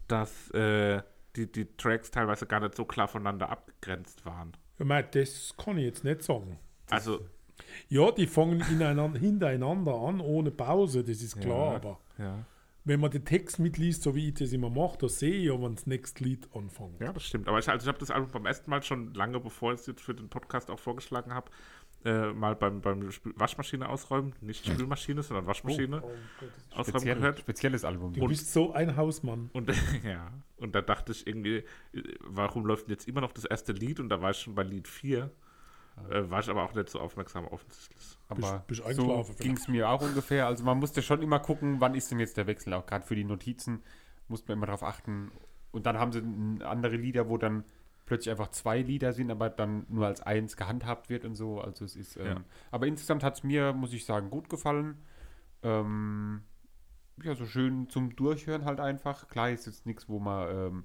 dass äh, die, die Tracks teilweise gar nicht so klar voneinander abgegrenzt waren. Ich meine, das kann ich jetzt nicht sagen. Also, Ja, die fangen hintereinander an, ohne Pause, das ist klar, Ja. aber ja. Wenn man den Text mitliest, so wie ich das immer mache, da sehe ich ja, wann das nächste Lied anfängt. Ja, das stimmt. Aber ich, also ich habe das Album beim ersten Mal schon lange, bevor ich es jetzt für den Podcast auch vorgeschlagen habe, äh, mal beim, beim Spül Waschmaschine ausräumen, nicht Spülmaschine, sondern Waschmaschine Oh, ausräumen Speziell, gehört. spezielles Album. Du bist so ein Hausmann. Und ja, und da dachte ich irgendwie, warum läuft denn jetzt immer noch das erste Lied? Und da war ich schon bei Lied 4. Äh, war ich aber auch nicht so aufmerksam offensichtlich. Aber bist so eingeschlafen ging es mir auch ungefähr. Also man musste schon immer gucken, wann ist denn jetzt der Wechsel. Auch gerade für die Notizen musste man immer darauf achten. Und dann haben sie n- andere Lieder, wo dann plötzlich einfach zwei Lieder sind, aber dann nur als eins gehandhabt wird und so. Also es ist. Ähm, Ja. Aber insgesamt hat es mir, muss ich sagen, gut gefallen. Ähm, ja, so schön zum Durchhören halt einfach. Klar ist jetzt nichts, wo man ähm,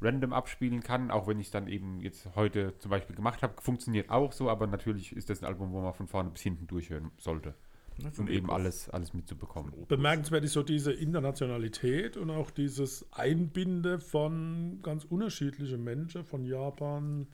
random abspielen kann, auch wenn ich dann eben jetzt heute zum Beispiel gemacht habe. Funktioniert auch so, aber natürlich ist das ein Album, wo man von vorne bis hinten durchhören sollte. Um eben alles, alles mitzubekommen. Bemerkenswert ist so diese Internationalität und auch dieses Einbinde von ganz unterschiedlichen Menschen, von Japan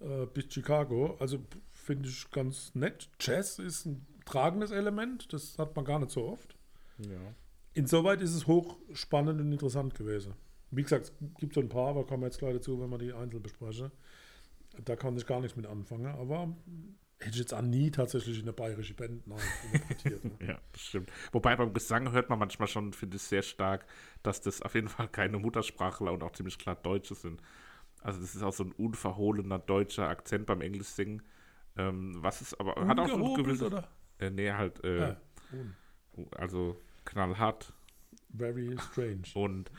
äh, bis Chicago. Also finde ich ganz nett. Jazz ist ein tragendes Element, das hat man gar nicht so oft. Ja. Insoweit ist es hochspannend und interessant gewesen. Wie gesagt, es gibt so ein paar, aber kommen wir jetzt gleich dazu, wenn wir die einzeln besprechen. Da kann ich gar nichts mit anfangen, aber hätte ich jetzt auch nie tatsächlich in eine bayerische Band nein, interpretiert. Ne? Ja, stimmt. Wobei beim Gesang hört man manchmal schon, finde ich, sehr stark, dass das auf jeden Fall keine Muttersprachler und auch ziemlich klar Deutsche sind. Also das ist auch so ein unverhohlener deutscher Akzent beim Englischsingen. Ähm, was ist aber hat auch so eine Ungehobelt, gewisse. oder? Äh, nee, halt, äh, Ah, un- also knallhart very strange. und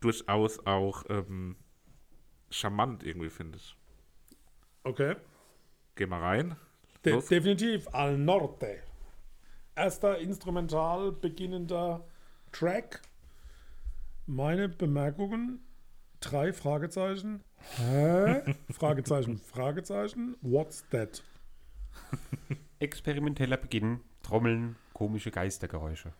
durchaus auch ähm, charmant irgendwie, finde ich. Okay. Geh mal rein. De Los. definitiv Al Norte. Erster instrumental beginnender Track. Meine Bemerkungen: drei Fragezeichen. Hä? Fragezeichen, Fragezeichen. What's that? Experimenteller Beginn, Trommeln, komische Geistergeräusche.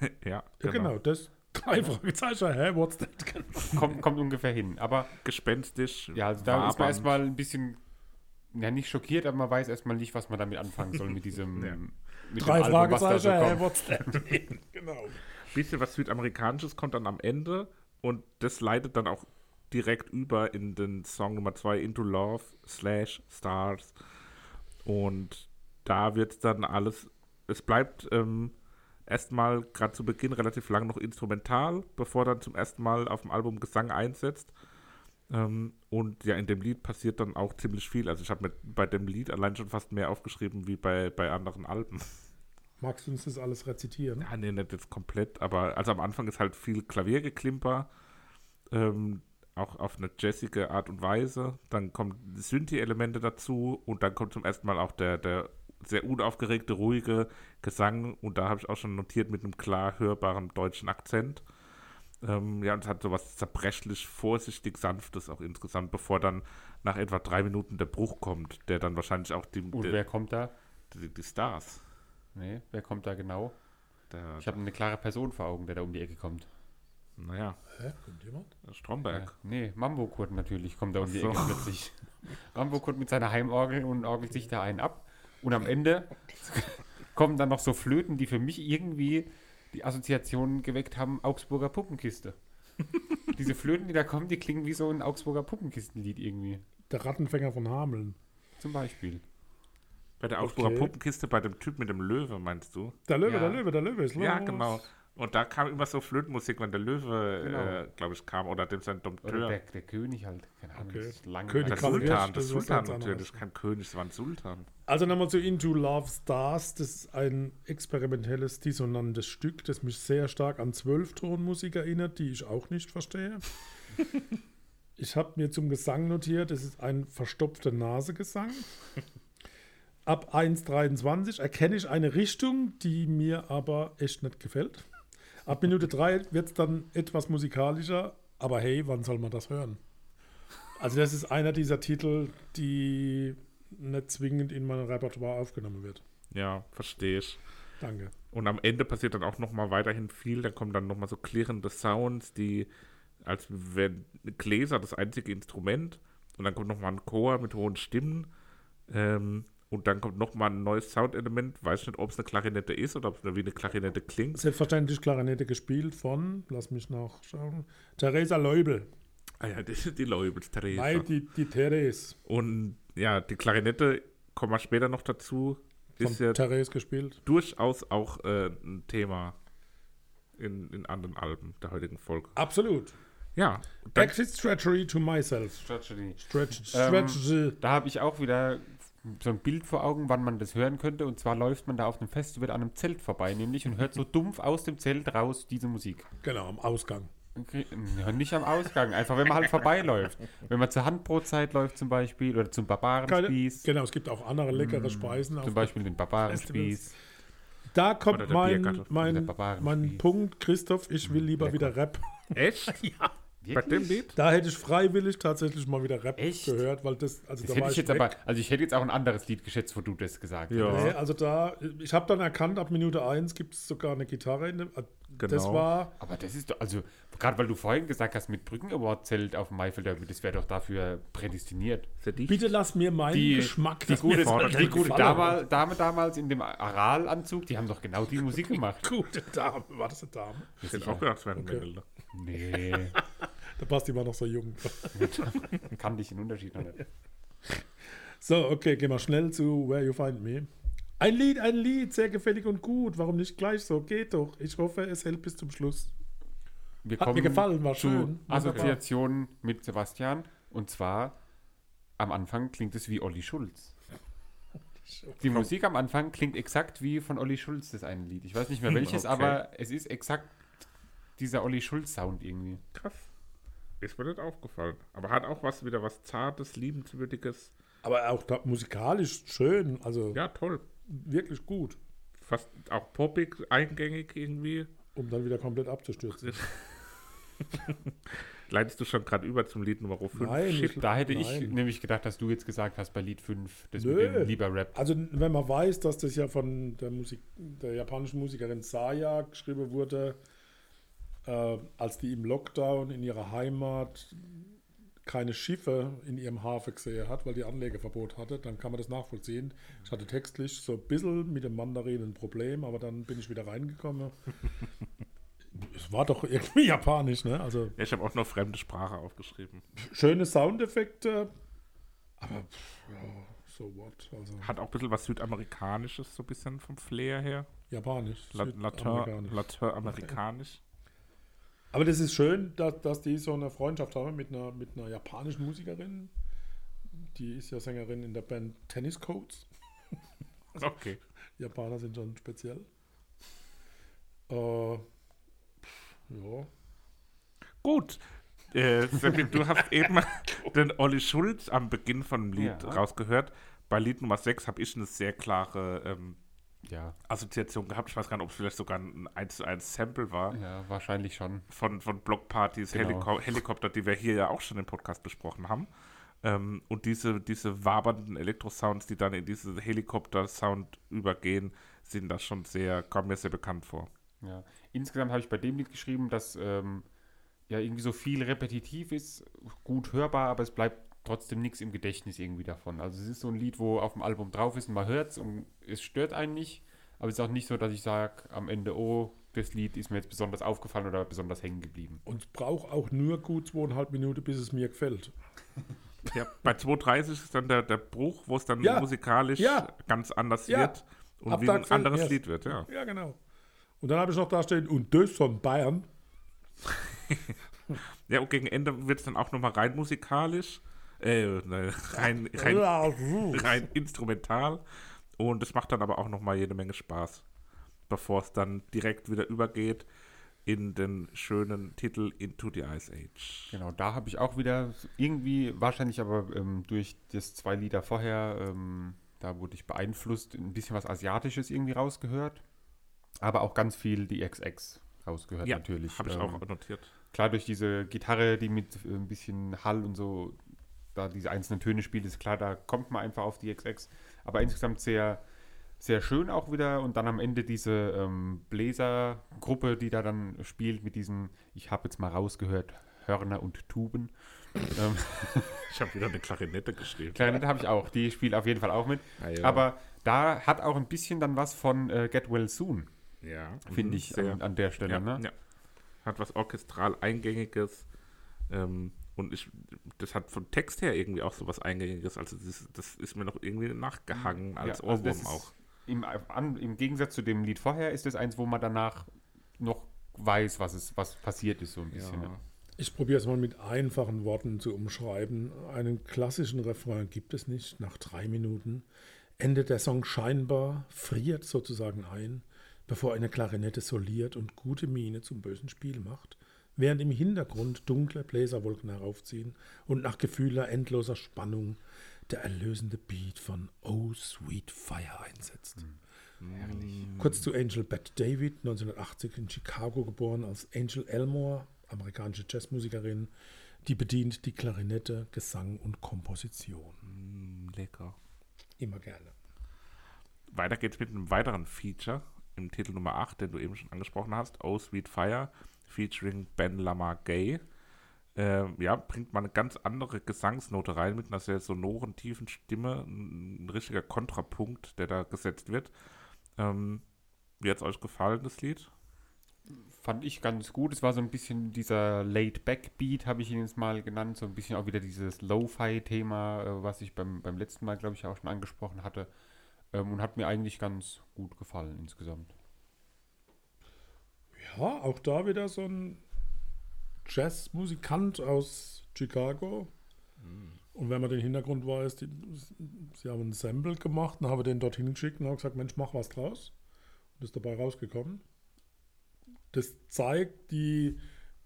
Ja, Ja, genau. genau, das. Drei Fragezeichen. Hä? What's that? Kommt, kommt ungefähr hin. Aber Gespenstisch. ja, also da ist man erstmal ein bisschen, ja nicht schockiert, aber man weiß erstmal nicht, was man damit anfangen soll mit diesem, Ja. mit Drei dem Album, was da so Fragezeichen. Hä? kommt. What's that? genau. bisschen was Südamerikanisches kommt dann am Ende und das leitet dann auch direkt über in den Song Nummer 2 Into Love slash Stars und da wird dann alles, es bleibt ähm, erstmal gerade zu Beginn relativ lang noch instrumental, bevor dann zum ersten Mal auf dem Album Gesang einsetzt ähm, und ja, in dem Lied passiert dann auch ziemlich viel, also ich habe mir bei dem Lied allein schon fast mehr aufgeschrieben wie bei, bei anderen Alben. Magst du uns das alles rezitieren? Ja, nee, nicht jetzt komplett, aber also am Anfang ist halt viel Klaviergeklimper, ähm, auch auf eine jazzige Art und Weise. Dann kommen Synthi-Elemente dazu und dann kommt zum ersten Mal auch der, der sehr unaufgeregte, ruhige Gesang und da habe ich auch schon notiert mit einem klar hörbaren deutschen Akzent. Ähm, ja, und es hat so was zerbrechlich, vorsichtig, sanftes auch insgesamt, bevor dann nach etwa drei Minuten der Bruch kommt, der dann wahrscheinlich auch die, Und die, wer kommt da? die, die Stars. Nee, wer kommt da genau? Der, Ich habe eine klare Person vor Augen, der da um die Ecke kommt. naja, Hä? Kommt jemand? Stromberg. Ja, nee, Mambo Kurt natürlich kommt da um die so. Ecke plötzlich. Mambo Kurt mit seiner Heimorgel und orgelt sich da einen ab. Und am Ende kommen dann noch so Flöten, die für mich irgendwie die Assoziation geweckt haben, Augsburger Puppenkiste. Diese Flöten, die da kommen, die klingen wie so ein Augsburger Puppenkistenlied irgendwie. Der Rattenfänger von Hameln. Zum Beispiel. Bei der Augsburger Okay. Puppenkiste, bei dem Typ mit dem Löwe, meinst du? Der Löwe, Ja. der Löwe, der Löwe ist los. Ja, genau. Und da kam immer so Flötenmusik, wenn der Löwe, Genau. äh, glaube ich, kam. Oder dem sein Oder Dompteur. der, der König halt. Keine Ahnung, Okay. das ist lang. König Der Sultan, das Sultan natürlich, kein König, es war ein Sultan. Also nochmal zu Into Love Stars. Das ist ein experimentelles, dissonantes Stück, das mich sehr stark an Zwölftonmusik erinnert, die ich auch nicht verstehe. ich habe mir zum Gesang notiert, es ist ein verstopfter Nasegesang. Ab 1,23 erkenne ich eine Richtung, die mir aber echt nicht gefällt. Ab Minute 3 wird es dann etwas musikalischer, aber hey, wann soll man das hören? Also das ist einer dieser Titel, die nicht zwingend in mein Repertoire aufgenommen wird. Ja, verstehe ich. Danke. Und am Ende passiert dann auch nochmal weiterhin viel. Da kommen dann nochmal so klirrende Sounds, die, als wenn Gläser das einzige Instrument. Und dann kommt nochmal ein Chor mit hohen Stimmen. Ähm, und dann kommt nochmal ein neues Soundelement. Weiß nicht, ob es eine Klarinette ist oder ob es nur wie eine Klarinette klingt. Selbstverständlich Klarinette gespielt von, lass mich nachschauen, Theresa Leubel. Ah ja, die, die Leubels, Theresa. Nein, die, die Therese. Und ja, die Klarinette, kommen wir später noch dazu, Von ist ja Therese gespielt. durchaus auch äh, ein Thema in, in anderen Alben der heutigen Folge. Absolut. Ja, Exit Treachery to myself. Stretch, Ähm, stretch, Da habe ich auch wieder so ein Bild vor Augen, wann man das hören könnte. Und zwar läuft man da auf einem Festival an einem Zelt vorbei, nämlich, und hört so dumpf aus dem Zelt raus diese Musik. genau, am Ausgang. Okay, ja, nicht am Ausgang, einfach wenn man halt vorbeiläuft. Wenn man zur Handbrotzeit läuft zum Beispiel oder zum Keine, Barbarenspieß. genau, es gibt auch andere leckere Speisen. Zum Auf, Beispiel den Barbarenspieß. da kommt mein, mein, Barbarenspieß. mein Punkt, Christoph, ich will lieber lecker. wieder Rap. echt? Bei dem Lied? Da hätte ich freiwillig tatsächlich mal wieder Rap Echt? gehört, weil das, also Das da hätte war ich ich jetzt weg. aber, also ich hätte jetzt auch ein anderes Lied geschätzt, wo du das gesagt Ja. hast. Nee, also da, ich habe dann erkannt, ab Minute 1 gibt es sogar eine Gitarre. In dem, äh, Das Genau. war, Aber das ist doch, also, gerade weil du vorhin gesagt hast, mit Brücken Award Zelt auf dem Maifeld Derby, das wäre doch dafür prädestiniert. Bitte lass mir meinen Die, Geschmack. die das gute, die gute. Dame, Dame damals in dem Aral-Anzug, die haben doch genau die Musik gemacht. Gute Dame, war das eine Dame? Ich hätte auch gedacht, es wäre ein Okay. Mädel. Nee, Der Basti war noch so jung. kann ich den Unterschied noch nicht. So, okay, gehen wir schnell zu Where You Find Me. Ein Lied, ein Lied, sehr gefällig und gut. Warum nicht gleich so? Geht doch. Ich hoffe, es hält bis zum Schluss. Wir Hat mir gefallen, war schön. Assoziationen mit Sebastian. Und zwar, am Anfang klingt es wie Olli Schulz. Die Musik am Anfang klingt exakt wie von Olli Schulz, das eine Lied. Ich weiß nicht mehr welches, Okay. aber es ist exakt dieser Olli Schulz-Sound irgendwie. Krass. Ist mir nicht aufgefallen. Aber hat auch was wieder was Zartes, Liebenswürdiges. Aber auch da, musikalisch schön, also Ja, toll. wirklich gut, Fast auch poppig, eingängig irgendwie. um dann wieder komplett abzustürzen. Leitest du schon gerade über zum Lied Nummer 5? Nein, ich- Da hätte ich Nein. nämlich gedacht, dass du jetzt gesagt hast bei Lied 5, das Nö. mit dem lieber Rap. Also wenn man weiß, dass das ja von der Musik, der japanischen Musikerin Saya geschrieben wurde, äh, als die im Lockdown in ihrer Heimat keine Schiffe in ihrem Hafen gesehen hat, weil die Anlegeverbot hatte, dann kann man das nachvollziehen. Ich hatte textlich so ein bisschen mit dem Mandarin ein Problem, aber dann bin ich wieder reingekommen. es war doch irgendwie japanisch, ne? Also Ja, ich habe auch noch fremde Sprache aufgeschrieben. schöne Soundeffekte, aber pff, ja, so what? Also Hat auch ein bisschen was Südamerikanisches, so ein bisschen vom Flair her. japanisch. La- Latin, südamerikanisch. Lateinamerikanisch. Aber das ist schön, dass, dass die so eine Freundschaft haben mit einer, mit einer japanischen Musikerin. Die ist ja Sängerin in der Band Tennis Coats. Okay. Japaner sind schon speziell. Äh, ja. Gut. Äh, du hast eben den Olli Schulz am Beginn von dem Lied Ja. rausgehört. Bei Lied Nummer 6 habe ich eine sehr klare ähm, Ja, Assoziation gehabt. Ich weiß gar nicht, ob es vielleicht sogar ein 1 zu 1 Sample war ja, wahrscheinlich schon. von, von Blockpartys, Genau. Heliko Helikopter, die wir hier ja auch schon im Podcast besprochen haben. Ähm, und diese, diese wabernden Elektrosounds, die dann in diese Helikopter-Sound übergehen, sind da schon sehr, kommen mir sehr bekannt vor. Ja. Insgesamt habe ich bei dem Lied geschrieben, dass ähm, ja irgendwie so viel repetitiv ist, gut hörbar, aber es bleibt trotzdem nichts im Gedächtnis irgendwie davon. Also es ist so ein Lied, wo auf dem Album drauf ist und man hört es und es stört einen nicht, aber es ist auch nicht so, dass ich sage am Ende, oh, das Lied ist mir jetzt besonders aufgefallen oder besonders hängen geblieben. Und braucht auch nur gut zweieinhalb Minuten, bis es mir gefällt. Ja, bei 2.30 ist dann der, der Bruch, wo es dann Ja. musikalisch Ja. ganz anders Ja. wird und Ab wie ein gefällt anderes mir's. Lied wird, ja. Ja, genau. Und dann habe ich noch da stehen, und das von Bayern. Ja, und gegen Ende wird es dann auch nochmal rein musikalisch, äh, ne, rein, rein, rein instrumental. Und es macht dann aber auch nochmal jede Menge Spaß, bevor es dann direkt wieder übergeht in den schönen Titel Into the Ice Age. Genau, da habe ich auch wieder irgendwie, wahrscheinlich aber ähm, durch das zwei Lieder vorher, ähm, da wurde ich beeinflusst, ein bisschen was Asiatisches irgendwie rausgehört. Aber auch ganz viel die XX rausgehört Ja, natürlich. habe ich Ähm, auch notiert. Klar, durch diese Gitarre, die mit äh, ein bisschen Hall und so, da diese einzelnen Töne spielt, ist klar, da kommt man einfach auf die XX. Aber insgesamt sehr, sehr schön auch wieder. Und dann am Ende diese ähm, Bläsergruppe, die da dann spielt mit diesen, ich habe jetzt mal rausgehört, Hörner und Tuben. ähm, Ich habe wieder eine Klarinette geschrieben. Klarinette habe ich auch, die spielt auf jeden Fall auch mit. Ah, ja. Aber da hat auch ein bisschen dann was von äh, Get Well Soon, Ja, finde mhm, ich an, an der Stelle. ja, ne? ja. Hat was orchestral Eingängiges. Ähm, und ich, das hat vom Text her irgendwie auch so was Eingängiges. Also das ist, das ist mir noch irgendwie nachgehangen als Ja, also das Ohrwurm ist- auch. Im, Im Gegensatz zu dem Lied vorher ist es eins, wo man danach noch weiß, was, es, was passiert ist, so ein bisschen. Ja. ne? Ich probiere es mal mit einfachen Worten zu umschreiben. Einen klassischen Refrain gibt es nicht. Nach drei Minuten endet der Song scheinbar, friert sozusagen ein, bevor eine Klarinette soliert und gute Miene zum bösen Spiel macht, während im Hintergrund dunkle Bläserwolken heraufziehen und nach gefühler endloser Spannung der erlösende Beat von Oh Sweet Fire einsetzt. Kurz zu Angel Bette David, 1980 in Chicago geboren als Angel Elmore, amerikanische Jazzmusikerin, die bedient die Klarinette, Gesang und Komposition. Mm, lecker. Immer gerne. Weiter geht's mit einem weiteren Feature im Titel Nummer 8, den du eben schon angesprochen hast, Oh Sweet Fire, featuring Ben Lamar Gay. Ähm, ja, bringt mal eine ganz andere Gesangsnote rein mit einer sehr sonoren, tiefen Stimme. Ein, richtiger Kontrapunkt, der da gesetzt wird. Ähm, wie hat es euch gefallen, das Lied? Fand ich ganz gut. Es war so ein bisschen dieser Laid-Back-Beat, habe ich ihn jetzt mal genannt. So ein bisschen auch wieder dieses Lo-Fi-Thema, äh, was ich beim, beim letzten Mal, glaube ich, auch schon angesprochen hatte. Ähm, und hat mir eigentlich ganz gut gefallen insgesamt. Ja, auch da wieder so ein Jazzmusikant aus Chicago. Und wenn man den Hintergrund weiß, die, sie haben ein Sample gemacht und haben den dorthin geschickt und haben gesagt, Mensch, mach was draus. Und ist dabei rausgekommen. Das zeigt die,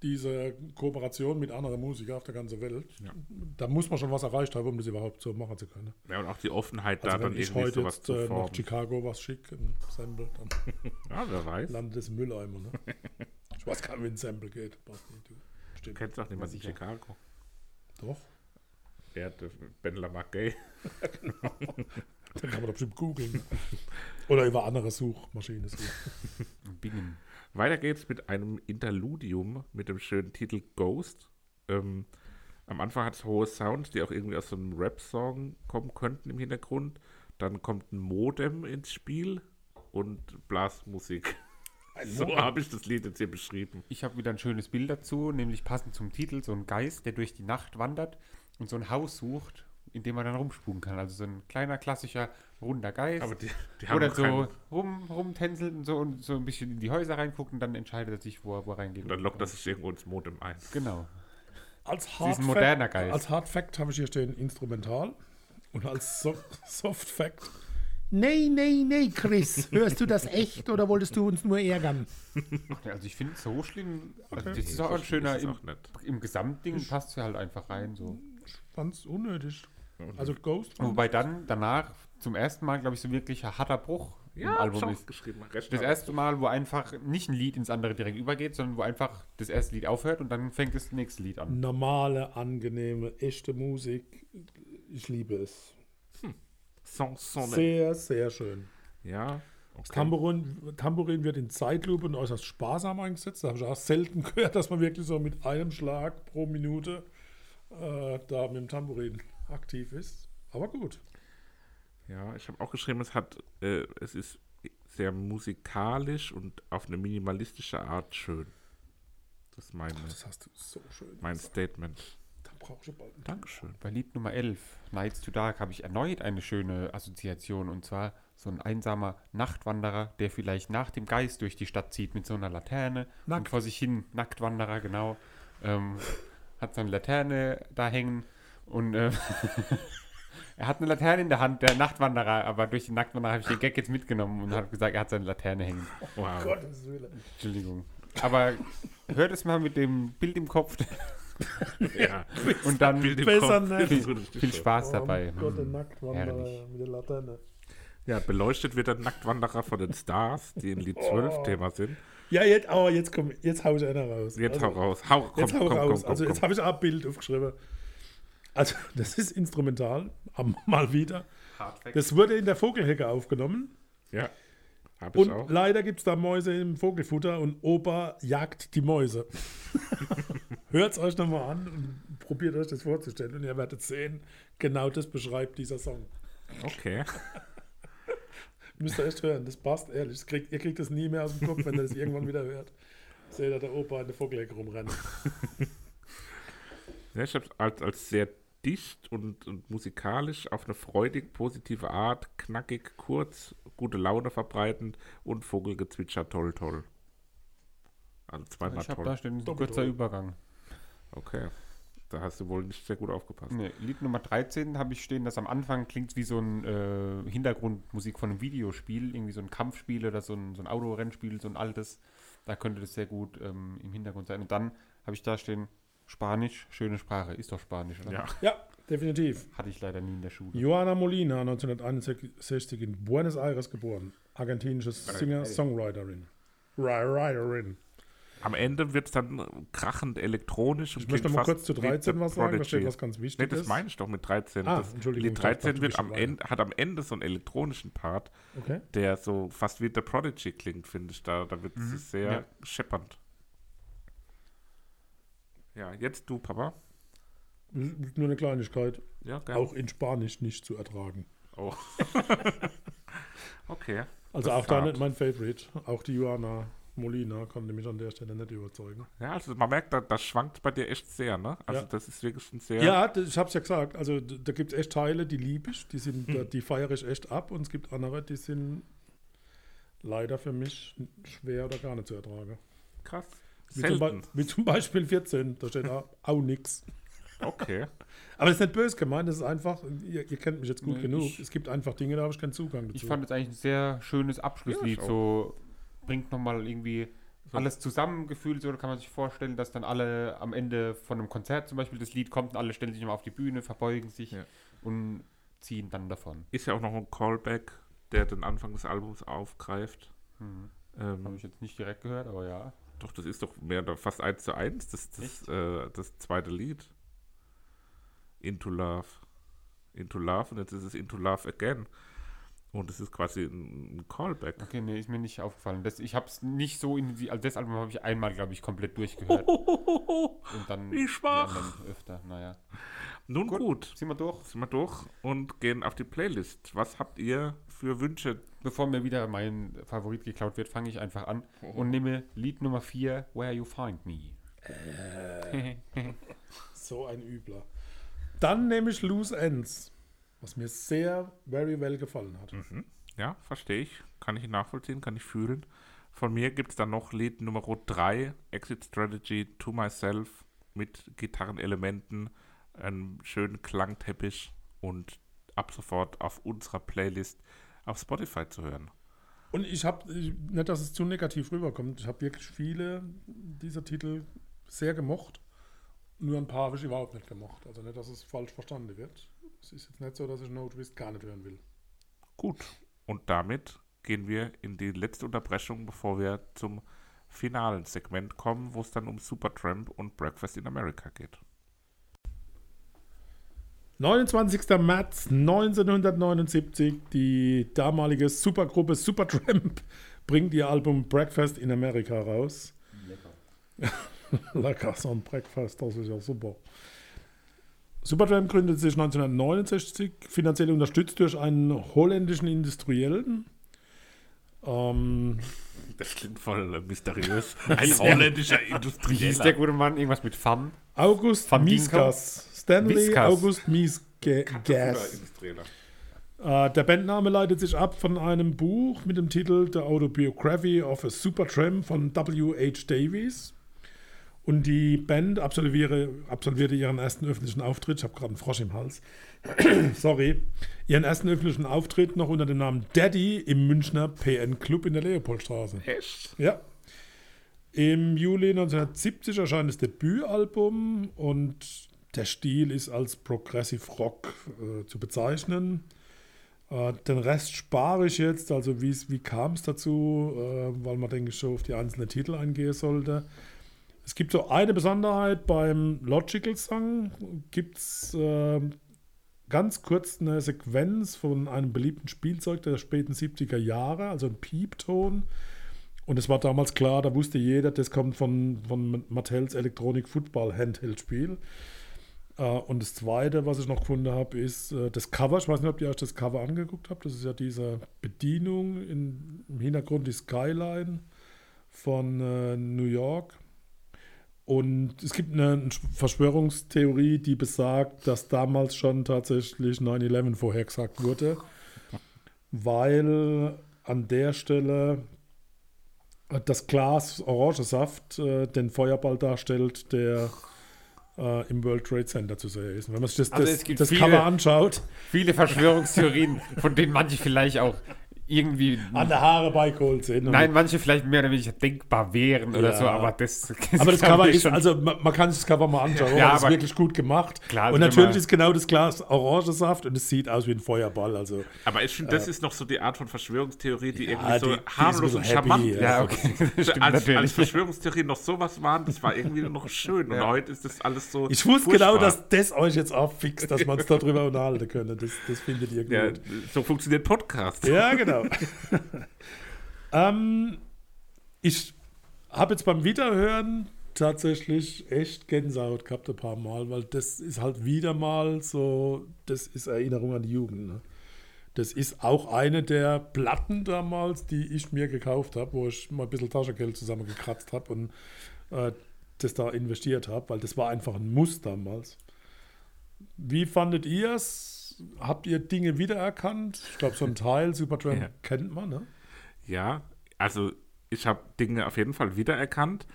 diese Kooperation mit anderen Musikern auf der ganzen Welt. Ja. Da muss man schon was erreicht haben, um das überhaupt so machen zu können. Ja, und auch die Offenheit Also da dann ich heute sowas jetzt zu äh, nach formen. Chicago was schicke, ein Sample, dann Ja, wer weiß. landet es im Mülleimer. Ne? ich weiß gar nicht, wie ein Sample geht. Nicht, du. Kennst auch niemanden in. Chicago. Doch. Der, der Ben Lamar Gay. Dann kann man doch bestimmt googeln. Oder über andere Suchmaschinen suchen. Bingen. Weiter geht's mit einem Interludium mit dem schönen Titel Ghost. Ähm, am Anfang hat es hohe Sounds, die auch irgendwie aus so einem Rap-Song kommen könnten im Hintergrund. Dann kommt ein Modem ins Spiel und Blasmusik. So habe ich das Lied jetzt hier beschrieben. Ich habe wieder ein schönes Bild dazu, nämlich passend zum Titel, so ein Geist, der durch die Nacht wandert und so ein Haus sucht, in dem er dann rumspuken kann. Also so ein kleiner, klassischer, runder Geist. Aber die, die haben Oder so keinen- rum, rumtänzelt und so und so ein bisschen in die Häuser reinguckt und dann entscheidet er sich, wo er, wo er reingeht. Und dann lockt er sich irgendwo ins Modem ein. Genau. Als Sie ist Hard ein moderner Geist. Als Hard Fact habe ich hier stehen Instrumental. Und als so Soft Fact Nee, nee, nee, Chris. Hörst du das echt oder wolltest du uns nur ärgern? Also ich finde so schlimm. Also Okay. das ist auch ein schöner, im, auch im Gesamtding passt sie halt einfach rein. So. ganz unnötig. Also Ghost. Wobei dann danach zum ersten Mal, glaube ich, so wirklich ein harter Bruch im Album ist. geschrieben. Recht Das erste Mal, wo einfach nicht ein Lied ins andere direkt übergeht, sondern wo einfach das erste Lied aufhört und dann fängt das nächste Lied an. Normale, angenehme, echte Musik. Ich liebe es. Sanson. Sehr, sehr schön. Ja. Okay. Tambourin, Tambourin wird in Zeitlupe und äußerst sparsam eingesetzt. Da habe ich auch selten gehört, dass man wirklich so mit einem Schlag pro Minute äh, da mit dem Tambourin aktiv ist. Aber gut. Ja, ich habe auch geschrieben, es hat, äh, es ist sehr musikalisch und auf eine minimalistische Art schön. Das ist meine, Das hast du so schön. mein gesagt. Statement. Da brauche ich bald einen Dankeschön. Bei Lied Nummer 11, Nights to Dark, habe ich erneut eine schöne Assoziation und zwar so ein einsamer Nachtwanderer, der vielleicht nach dem Geist durch die Stadt zieht mit so einer Laterne und Nackt. vor sich hin, Nacktwanderer, genau, ähm, hat so eine Laterne da hängen und äh, er hat eine Laterne in der Hand, der Nachtwanderer, aber durch den Nacktwanderer habe ich den Gag jetzt mitgenommen und habe gesagt, er hat seine Laterne hängen. Wow. Gottes Willen. Entschuldigung. Aber hört es mal mit dem Bild im Kopf Ja. und dann Bild im Besser Kopf. viel so. Spaß dabei. Oh Gott, der Hm. Nacktwanderer herrlich. mit der Laterne. Ja, beleuchtet wird der Nacktwanderer von den Stars, die in Lied 12 Thema sind. Ja, jetzt, aber jetzt komm, jetzt hau ich einer raus. Jetzt also, hau raus. Hau, komm, Jetzt hau komm, raus. komm, also komm, jetzt komm. habe ich auch ein Bild aufgeschrieben. Also das ist instrumental, mal wieder. Das wurde in der Vogelhecke aufgenommen. Ja, habe ich Und auch. leider gibt es da Mäuse im Vogelfutter und Opa jagt die Mäuse. Hört es euch nochmal an und probiert euch das vorzustellen und ihr werdet sehen, genau das beschreibt dieser Song. Okay. Müsst ihr echt hören, das passt ehrlich. Das kriegt, ihr kriegt das nie mehr aus dem Kopf, wenn ihr das irgendwann wieder hört. Seht ihr der Opa in der Vogelhecke rumrennen. Ja, ich habe es als, als sehr dicht und, und musikalisch auf eine freudig positive Art, knackig, kurz, gute Laune verbreitend und Vogelgezwitscher toll, toll. Also zweimal Ich toll. da stehen, ein Doppelt kurzer toll. Übergang. Okay. Da hast du wohl nicht sehr gut aufgepasst. Nee, Lied Nummer 13 habe ich stehen, das am Anfang klingt wie so ein äh, Hintergrundmusik von einem Videospiel, irgendwie so ein Kampfspiel oder so ein, so ein Autorennspiel, so ein altes. Da könnte das sehr gut ähm, im Hintergrund sein. Und dann habe ich da stehen, Spanisch, schöne Sprache. Ist doch Spanisch, oder? Ja. Ja, definitiv. Hatte ich leider nie in der Schule. Joana Molina, 1961 in Buenos Aires geboren. Argentinische Singer-Songwriterin. Ri- Writerin. Am Ende wird es dann krachend elektronisch. und Ich möchte mal kurz zu wie 13 The was sagen. Da steht was ganz Nee, Wichtiges. das meine ich doch mit 13. Ah, das Entschuldigung, dachte, 13 du wird am. Ende, hat am Ende so einen elektronischen Part, Okay. der so fast wie The Prodigy klingt, finde ich. Da, da wird es sehr Ja. scheppernd. Ja, jetzt du, Papa. Nur eine Kleinigkeit. Ja, gerne. Auch in Spanisch nicht zu ertragen. Oh. okay. Also auch da nicht mein Favorite. Auch die Joana Molina konnte mich an der Stelle nicht überzeugen. Ja, also man merkt, da, das schwankt bei dir echt sehr, ne? Also Ja. das ist wirklich ein sehr. Ja, das, ich habe es ja gesagt. Also da gibt es echt Teile, die liebe ich. Die, Hm. sind, da- die feiere ich echt ab. Und es gibt andere, die sind leider für mich schwer oder gar nicht zu ertragen. krass. Wie zum, wie zum Beispiel 14. Da steht auch, auch nix. Okay. Aber das ist nicht böse gemeint, das ist einfach, ihr, ihr kennt mich jetzt gut Nee, genug. ich- es gibt einfach Dinge, da habe ich keinen Zugang dazu. Ich fand es eigentlich ein sehr schönes Ja, Abschlusslied. auch. so bringt nochmal irgendwie alles zusammengefühlt. So kann man sich vorstellen, dass dann alle am Ende von einem Konzert zum Beispiel das Lied kommt und alle stellen sich nochmal auf die Bühne, verbeugen sich Ja. und ziehen dann davon. Ist ja auch noch ein Callback, der den Anfang des Albums aufgreift. Mhm. Ähm, Habe ich jetzt nicht direkt gehört, aber ja. Doch, das ist doch mehr oder fast eins zu eins, das, das, äh, das zweite Lied. Into Love. Into Love und jetzt ist es Into Love Again. Und es ist quasi ein, Callback. Okay, nee, ist mir nicht aufgefallen. Das, ich habe es nicht so in die, also das Album habe ich einmal, glaube ich, komplett durchgehört. Und dann Wie schwach. die anderen öfter. Naja. Nun Gut. gut, Sind wir durch? sind wir durch und gehen auf die Playlist. Was habt ihr für Wünsche? Bevor mir wieder mein Favorit geklaut wird, fange ich einfach an und nehme Lied Nummer 4, Where You Find Me. So ein Übler. Dann nehme ich Loose Ends, was mir sehr, very well gefallen hat. Ja, verstehe ich. Kann ich nachvollziehen, kann ich fühlen. Von mir gibt es dann noch Lied Nummer 3, Exit Strategy to Myself mit Gitarrenelementen, einem schönen Klangteppich und ab sofort auf unserer Playlist auf Spotify zu hören. Und ich habe, nicht, dass es zu negativ rüberkommt, ich habe wirklich viele dieser Titel sehr gemocht. Nur ein paar habe ich überhaupt nicht gemocht. Also nicht, dass es falsch verstanden wird. Es ist jetzt nicht so, dass ich No Twist gar nicht hören will. Gut, und damit gehen wir in die letzte Unterbrechung, bevor wir zum finalen Segment kommen, wo es dann um Supertramp und Breakfast in America geht. 29. März 1979, die damalige Supergruppe Supertramp bringt ihr Album Breakfast in America raus. Lecker. Lecker, so ein Breakfast, das ist ja super. Supertramp gründet sich 1969, finanziell unterstützt durch einen holländischen Industriellen. Ähm, Das klingt voll mysteriös. Ein holländischer Wie hieß der Industrieller. gute Mann? Irgendwas mit Fun? August Van Miesgas. Stanley Miesgas. August Miesgas. Industrieller. Äh, der Bandname leitet sich ab von einem Buch mit dem Titel The Autobiography of a Supertramp von W.H. Davies. Und die Band absolviere, absolvierte ihren ersten öffentlichen Auftritt, ich habe gerade einen Frosch im Hals, sorry, ihren ersten öffentlichen Auftritt noch unter dem Namen Daddy im Münchner PN Club in der Leopoldstraße. Echt? Ja. Im Juli 1970 erscheint das Debütalbum und der Stil ist als Progressive Rock äh, zu bezeichnen. Äh, den Rest spare ich jetzt, also wie kam es dazu, äh, weil man, denke ich, schon auf die einzelnen Titel eingehen sollte. Es gibt so eine Besonderheit beim Logical Song, gibt es äh, ganz kurz eine Sequenz von einem beliebten Spielzeug der späten 70er Jahre, also ein Piepton. Und es war damals klar, da wusste jeder, das kommt von, von Mattels Electronic Football Handheld Spiel. Äh, und das zweite, was ich noch gefunden habe, ist äh, das Cover. Ich weiß nicht, ob ihr euch das Cover angeguckt habt. Das ist ja diese Bedienung in, im Hintergrund die Skyline von äh, New York. Und es gibt eine Verschwörungstheorie, die besagt, dass damals schon tatsächlich 9-11 vorhergesagt wurde, weil an der Stelle das Glas Orangensaft den Feuerball darstellt, der äh, im World Trade Center zu sehen ist. Und wenn man sich das, Also das, das viele- Cover anschaut, Viele Verschwörungstheorien, von denen manche vielleicht auch irgendwie. an der Haare beigeholt sind. Nein, manche vielleicht mehr oder weniger denkbar wären oder Ja. so, aber das. Aber das kann Cover ist, schon- also man, man kann sich das Cover mal anschauen, Ja, es ist wirklich gut gemacht. Klar, und natürlich ist genau das Glas Orangensaft und es sieht aus wie ein Feuerball. Also Aber ich finde, das ist noch so die Art von Verschwörungstheorie, die Ja, irgendwie so die- die harmlos ein und charmant happy, ist. ja, okay. Das stimmt als, als. Verschwörungstheorien noch sowas waren, das war irgendwie noch schön. Und Ja. heute ist das alles so. ich wusste furchtbar. genau, dass das euch jetzt auffixt, dass man es darüber unterhalten könnte. Das, das findet ihr gut. Ja, so funktioniert Podcast. Ja, genau. ähm, ich habe jetzt beim Wiederhören tatsächlich echt Gänsehaut gehabt ein paar Mal, weil das ist halt wieder mal so, das ist Erinnerung an die Jugend. Ne? Das ist auch eine der Platten damals, die ich mir gekauft habe, wo ich mal ein bisschen Taschengeld zusammengekratzt habe und äh, das da investiert habe, weil das war einfach ein Muss damals. Wie fandet ihr es? Habt ihr Dinge wiedererkannt? Ich glaube, so ein Teil Supertramp Ja. kennt man, ne? Ja, also ich habe Dinge auf jeden Fall wiedererkannt.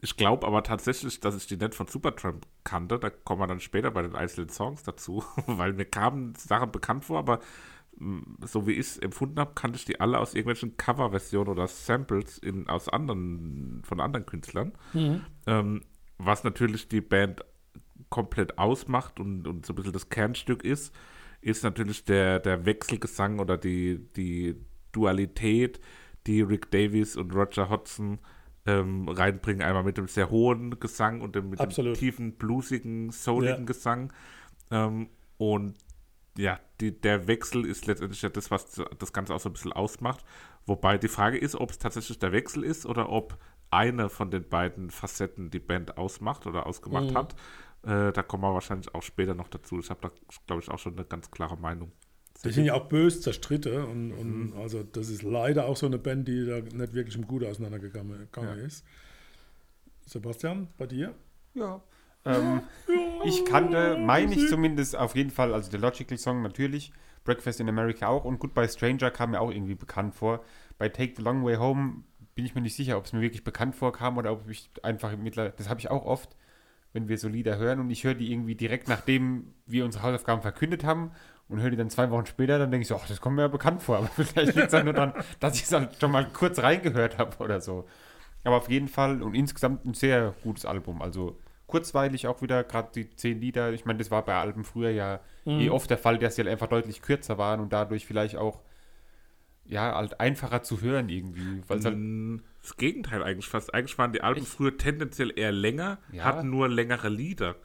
Ich glaube aber tatsächlich, dass ich die nicht von Supertramp kannte. Da kommen wir dann später bei den einzelnen Songs dazu, weil mir kamen Sachen bekannt vor, aber mh, so wie ich es empfunden habe, kannte ich die alle aus irgendwelchen Coverversionen oder Samples in, aus anderen, von anderen Künstlern. Ähm, was natürlich die Band komplett ausmacht und, und so ein bisschen das Kernstück ist, ist natürlich der, der Wechselgesang oder die, die Dualität, die Rick Davies und Roger Hodgson ähm, reinbringen. Einmal mit dem sehr hohen Gesang und dem, mit Absolut. dem tiefen, bluesigen, souligen Ja. Gesang. Ähm, und ja, die, der Wechsel ist letztendlich ja das, was das Ganze auch so ein bisschen ausmacht. Wobei die Frage ist, ob es tatsächlich der Wechsel ist oder ob eine von den beiden Facetten die Band ausmacht oder ausgemacht Mhm. hat. Äh, da kommen wir wahrscheinlich auch später noch dazu. Ich habe da, glaube ich, auch schon eine ganz klare Meinung. Die sind ja auch bös zerstritten und, und also das ist leider auch so eine Band, die da nicht wirklich im Gute auseinandergegangen gegangen Ja. ist. Sebastian, bei dir? Ja. Ähm, ich kannte, meine ich zumindest auf jeden Fall, also der Logical Song natürlich, Breakfast in America auch und Goodbye Stranger kam mir auch irgendwie bekannt vor. Bei Take the Long Way Home bin ich mir nicht sicher, ob es mir wirklich bekannt vorkam oder ob ich einfach mittlerweile, das habe ich auch oft, wenn wir so Lieder hören und ich höre die irgendwie direkt nachdem wir unsere Hausaufgaben verkündet haben und höre die dann zwei Wochen später, dann denke ich so, ach, das kommt mir ja bekannt vor, aber vielleicht liegt es dann nur daran, dass ich es halt schon mal kurz reingehört habe oder so. Aber auf jeden Fall und insgesamt ein sehr gutes Album. Also kurzweilig auch wieder, gerade die zehn Lieder. Ich meine, das war bei Alben früher ja eh oft der Fall, dass sie halt einfach deutlich kürzer waren und dadurch vielleicht auch ja, halt einfacher zu hören irgendwie. Weil halt, Mm, Das Gegenteil eigentlich fast. Eigentlich waren die Alben früher tendenziell eher länger, Ja. hatten nur längere Lieder.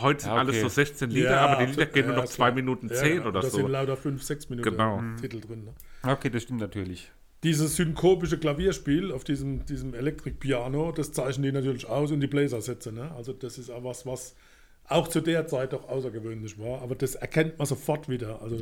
Heute sind Ja, alles okay. so 16 Lieder, Ja, aber die Lieder so- gehen nur ja, noch 2 klar. Minuten Ja, 10 genau. oder Da sind so. lauter 5, 6 Minuten Genau. Titel drin. Ne? okay, das stimmt natürlich. Dieses synkopische Klavierspiel auf diesem, diesem Elektrik-Piano, das zeichnen die natürlich aus und die Bläsersätze. Ne? Also das ist auch was, was auch zu der Zeit doch außergewöhnlich war. Aber das erkennt man sofort wieder. Also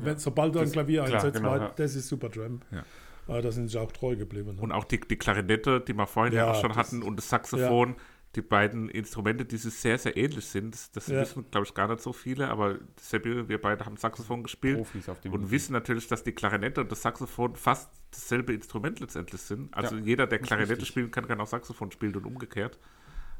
wenn, sobald du ein Klavier einsetzt, genau, war- ja. das ist Supertramp. Ja. Aber da sind sie auch treu geblieben. Ne? Und auch die, die Klarinette, die wir vorhin ja, Ja, auch schon hatten, und das Saxophon, die beiden Instrumente, die sich sehr, sehr ähnlich sind. Das, das Ja. wissen, glaube ich, gar nicht so viele, aber Seppi, wir beide haben Saxophon gespielt. Profis auf dem Und wissen natürlich, dass die Klarinette und das Saxophon fast dasselbe Instrument letztendlich sind. Also Ja, jeder, der Klarinette spielen kann, kann auch Saxophon spielen und umgekehrt.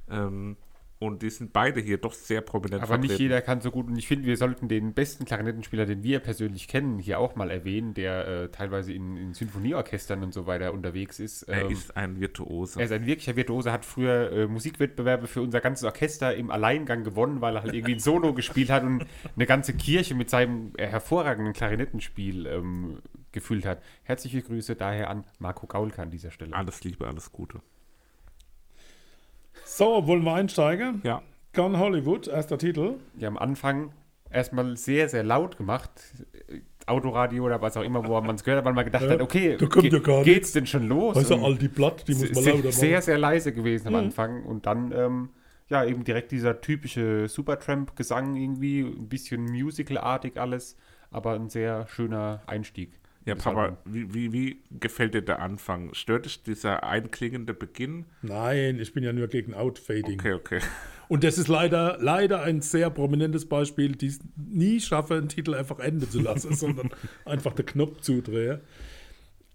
Ähm, und die sind beide hier doch sehr prominent Aber nicht vertreten. jeder kann so gut. Und ich finde, wir sollten den besten Klarinettenspieler, den wir persönlich kennen, hier auch mal erwähnen, der äh, teilweise in, in Sinfonieorchestern und so weiter unterwegs ist. Er Ähm, ist ein Virtuose. Er ist ein wirklicher Virtuose, hat früher äh, Musikwettbewerbe für unser ganzes Orchester im Alleingang gewonnen, weil er halt irgendwie ein Solo gespielt hat und eine ganze Kirche mit seinem äh, hervorragenden Klarinettenspiel ähm, gefüllt hat. Herzliche Grüße daher an Marco Gaulke an dieser Stelle. alles Liebe, alles Gute. So, wollen wir einsteigen? Ja. Gone Hollywood, erster Titel. Die am Anfang erstmal sehr, sehr laut gemacht. Autoradio oder was auch immer, wo man es gehört hat, weil man gedacht Ja, hat, okay, da kommt ge- ja gar geht's denn schon los? Weißt du, Und- all die Blatt, die muss man sehr, lauter sehr, machen. sehr leise gewesen am Mhm. Anfang und dann ähm, ja eben direkt dieser typische Supertramp-Gesang irgendwie, ein bisschen musicalartig alles, aber ein sehr schöner Einstieg. Ja, Das Papa, wie, wie, wie gefällt dir der Anfang? Stört dich dieser einklingende Beginn? Nein, ich bin ja nur gegen Outfading. Okay, okay. Und das ist leider, leider ein sehr prominentes Beispiel, die es nie schaffe, einen Titel einfach enden zu lassen, sondern einfach den Knopf zudrehe.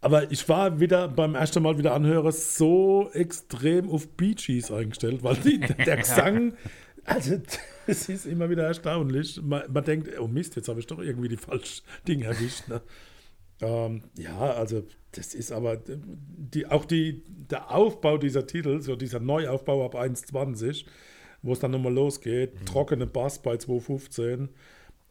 Aber ich war wieder beim ersten Mal wieder anhören so extrem auf Bee Gees eingestellt, weil die, der Gesang, also das ist immer wieder erstaunlich. Man, man denkt, oh Mist, jetzt habe ich doch irgendwie die falschen Dinge erwischt. Ne? Ähm, ja, also das ist aber die, auch die, der Aufbau dieser Titel, so dieser Neuaufbau ab 1,20, wo es dann nochmal losgeht, trockene Bass bei 2,15.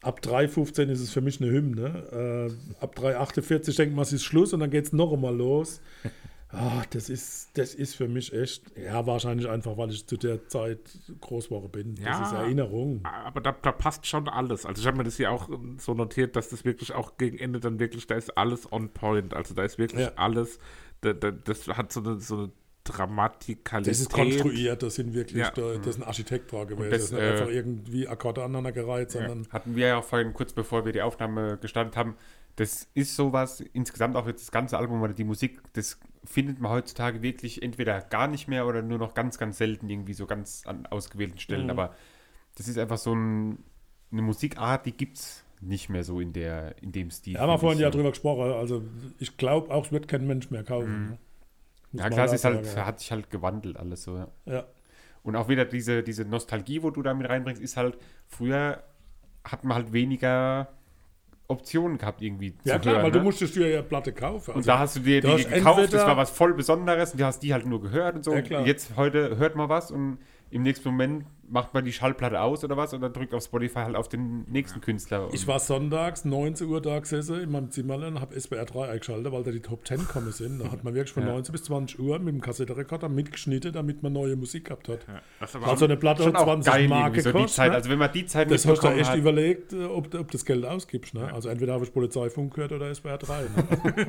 Ab 3,15 ist es für mich eine Hymne. Äh, ab 3,48 denkt man, es ist Schluss und dann geht es noch einmal los. Ah, das, ist, das ist für mich echt, ja, wahrscheinlich einfach, weil ich zu der Zeit Großwoche bin. Das Ja. ist Erinnerung. Aber da, da passt schon alles. Also ich habe mir das hier auch ähm, so notiert, dass das wirklich auch gegen Ende dann wirklich, da ist alles on point. Also da ist wirklich Ja. alles, da, da, das hat so eine, so eine Dramatikalität. Das ist konstruiert, das sind wirklich, Ja. da, das ist ein Architekt dran gewesen. das, Das, ist nicht äh, einfach irgendwie Akkorde aneinandergereiht, sondern Hatten wir ja auch vorhin, kurz bevor wir die Aufnahme gestartet haben, das ist sowas, insgesamt auch jetzt das ganze Album oder die Musik, das findet man heutzutage wirklich entweder gar nicht mehr oder nur noch ganz, ganz selten irgendwie so ganz an ausgewählten Stellen. Mhm. Aber das ist einfach so ein, eine Musikart, die gibt es nicht mehr so in, der, in dem Stil. Ja, haben wir vorhin ich ja so. drüber gesprochen. Also ich glaube auch, es wird kein Mensch mehr kaufen. ne? Mhm. Ja, man klar, es ist halt, hat sich halt gewandelt alles so. Ja. ja. Und auch wieder diese, diese Nostalgie, wo du da mit reinbringst, ist halt, früher hat man halt weniger Optionen gehabt, irgendwie ja, zu klar, hören. weil ne? du musstest dir ja Platte kaufen. Und Also, da hast du dir du die gekauft, das war was voll Besonderes und du hast die halt nur gehört und so. Ja. Und jetzt heute hört man was und im nächsten Moment macht man die Schallplatte aus oder was und dann drückt auf Spotify halt auf den nächsten Künstler. Ich war sonntags 19 Uhr da gesessen in meinem Zimmerlein und habe SBR 3 eingeschaltet, weil da die Top 10 kommen sind. Da hat man wirklich von Ja. 19 bis 20 Uhr mit dem Kassettenrekorder mitgeschnitten, damit man neue Musik gehabt hat. Ja, das Also eine Platte hat auch 20 geil Mark irgendwie so die gekostet. Zeit. ne? Also wenn man die Zeit das hast du echt hat, überlegt, äh, ob, du- ob das Geld ausgibst. Ne? Also entweder habe ich Polizeifunk gehört oder SBR 3. Ne?